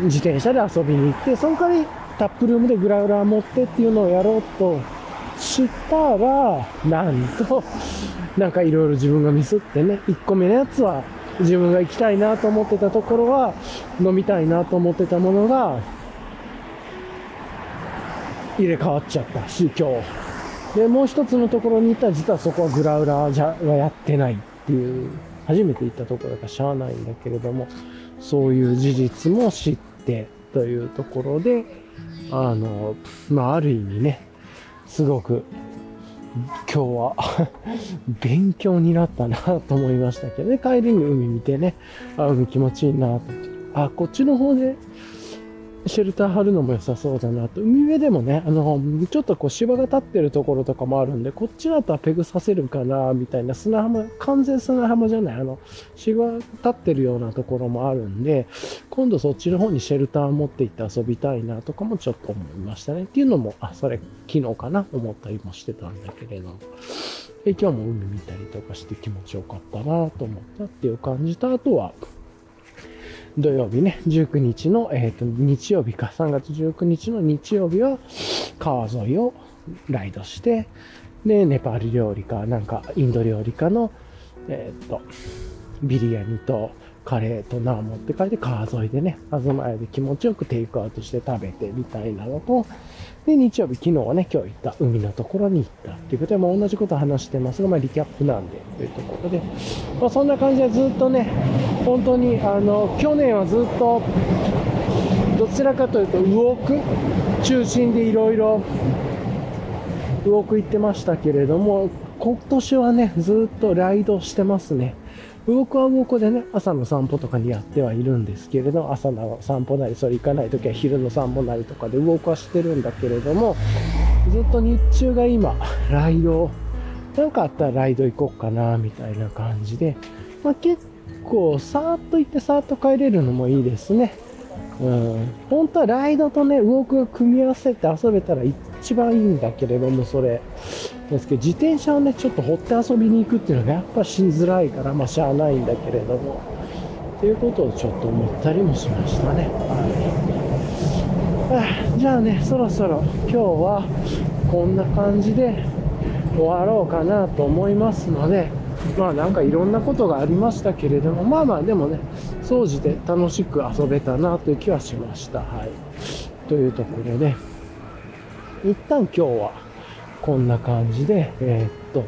自転車で遊びに行って、その代わりタップルームでグラウラー持ってっていうのをやろうとしたら、なんと、なんかいろいろ自分がミスってね、1個目のやつは自分が行きたいなと思ってたところは、飲みたいなと思ってたものが、入れ替わっちゃったし、今日。で、もう一つのところに行ったら、実はそこはグラウラーじゃはやってないっていう、初めて行ったところだからしゃあないんだけれども、そういう事実も知ってというところで、あの、まあ、ある意味ね、すごく今日は 勉強になったなと思いましたけどね、帰りに海見てね、あ、海気持ちいいなと。あ、こっちの方でシェルター張るのも良さそうだなと。海辺でもね、あの、ちょっとこう芝が立ってるところとかもあるんで、こっちだとはペグさせるかな、みたいな砂浜、完全砂浜じゃない、あの、芝立ってるようなところもあるんで、今度そっちの方にシェルター持って行って遊びたいなとかもちょっと思いましたね。っていうのも、あ、それ昨日かな、思ったりもしてたんだけれども。今日も海見たりとかして気持ちよかったなと思ったっていう感じと、あとは、土曜日ね、19日の、えっ、ー、と、日曜日か、3月19日の日曜日は、川沿いをライドして、で、ネパール料理か、なんか、インド料理かの、えっ、ー、と、ビリヤニとカレーとナー持って帰って川沿いでね、東屋で気持ちよくテイクアウトして食べてみたいなのと、で、日曜日、昨日はね、今日行った海のところに行ったっていうことで、まあ、同じこと話してますが、まあ、リキャップなんで、というところで、まあ、そんな感じでずっとね、本当に、あの、去年はずっと、どちらかというと、動く中心でいろいろ、動く行ってましたけれども、今年はね、ずっとライドしてますね。僕は僕でね、朝の散歩とかにやってはいるんですけれど、朝の散歩なり、それ行かない時は昼の散歩なりとかで動かしてるんだけれども、ずっと日中が今、ライド、なんかあったらライド行こうかな、みたいな感じで、まあ、結構、さーっと行ってさーっと帰れるのもいいですね。うん。本当はライドとね、ウォークを組み合わせて遊べたら一番いいんだけれども、それ。ですけど、自転車をね、ちょっと掘って遊びに行くっていうのがやっぱしづらいから、まあ、しゃあないんだけれども。っていうことをちょっと思ったりもしましたね。はい。じゃあね、そろそろ今日はこんな感じで終わろうかなと思いますので、まあなんかいろんなことがありましたけれども、まあまあでもね、掃除で楽しく遊べたなという気はしました。はい。というところで、一旦今日はこんな感じで、えーっと、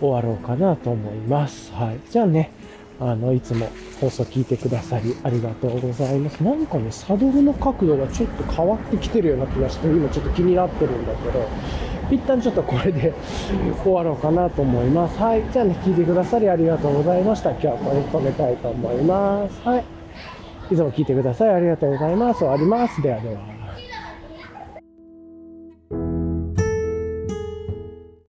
終わろうかなと思います。はい。じゃあね、あの、いつも放送聞いてくださりありがとうございます。なんかね、サドルの角度がちょっと変わってきてるような気がして、今ちょっと気になってるんだけど、一旦ちょっとこれで 終わろうかなと思います。はい。じゃあね、聞いてくださりありがとうございました。今日はこれで止めたいと思います。はい。いつも聞いてください。ありがとうございます。終わります。ではでは。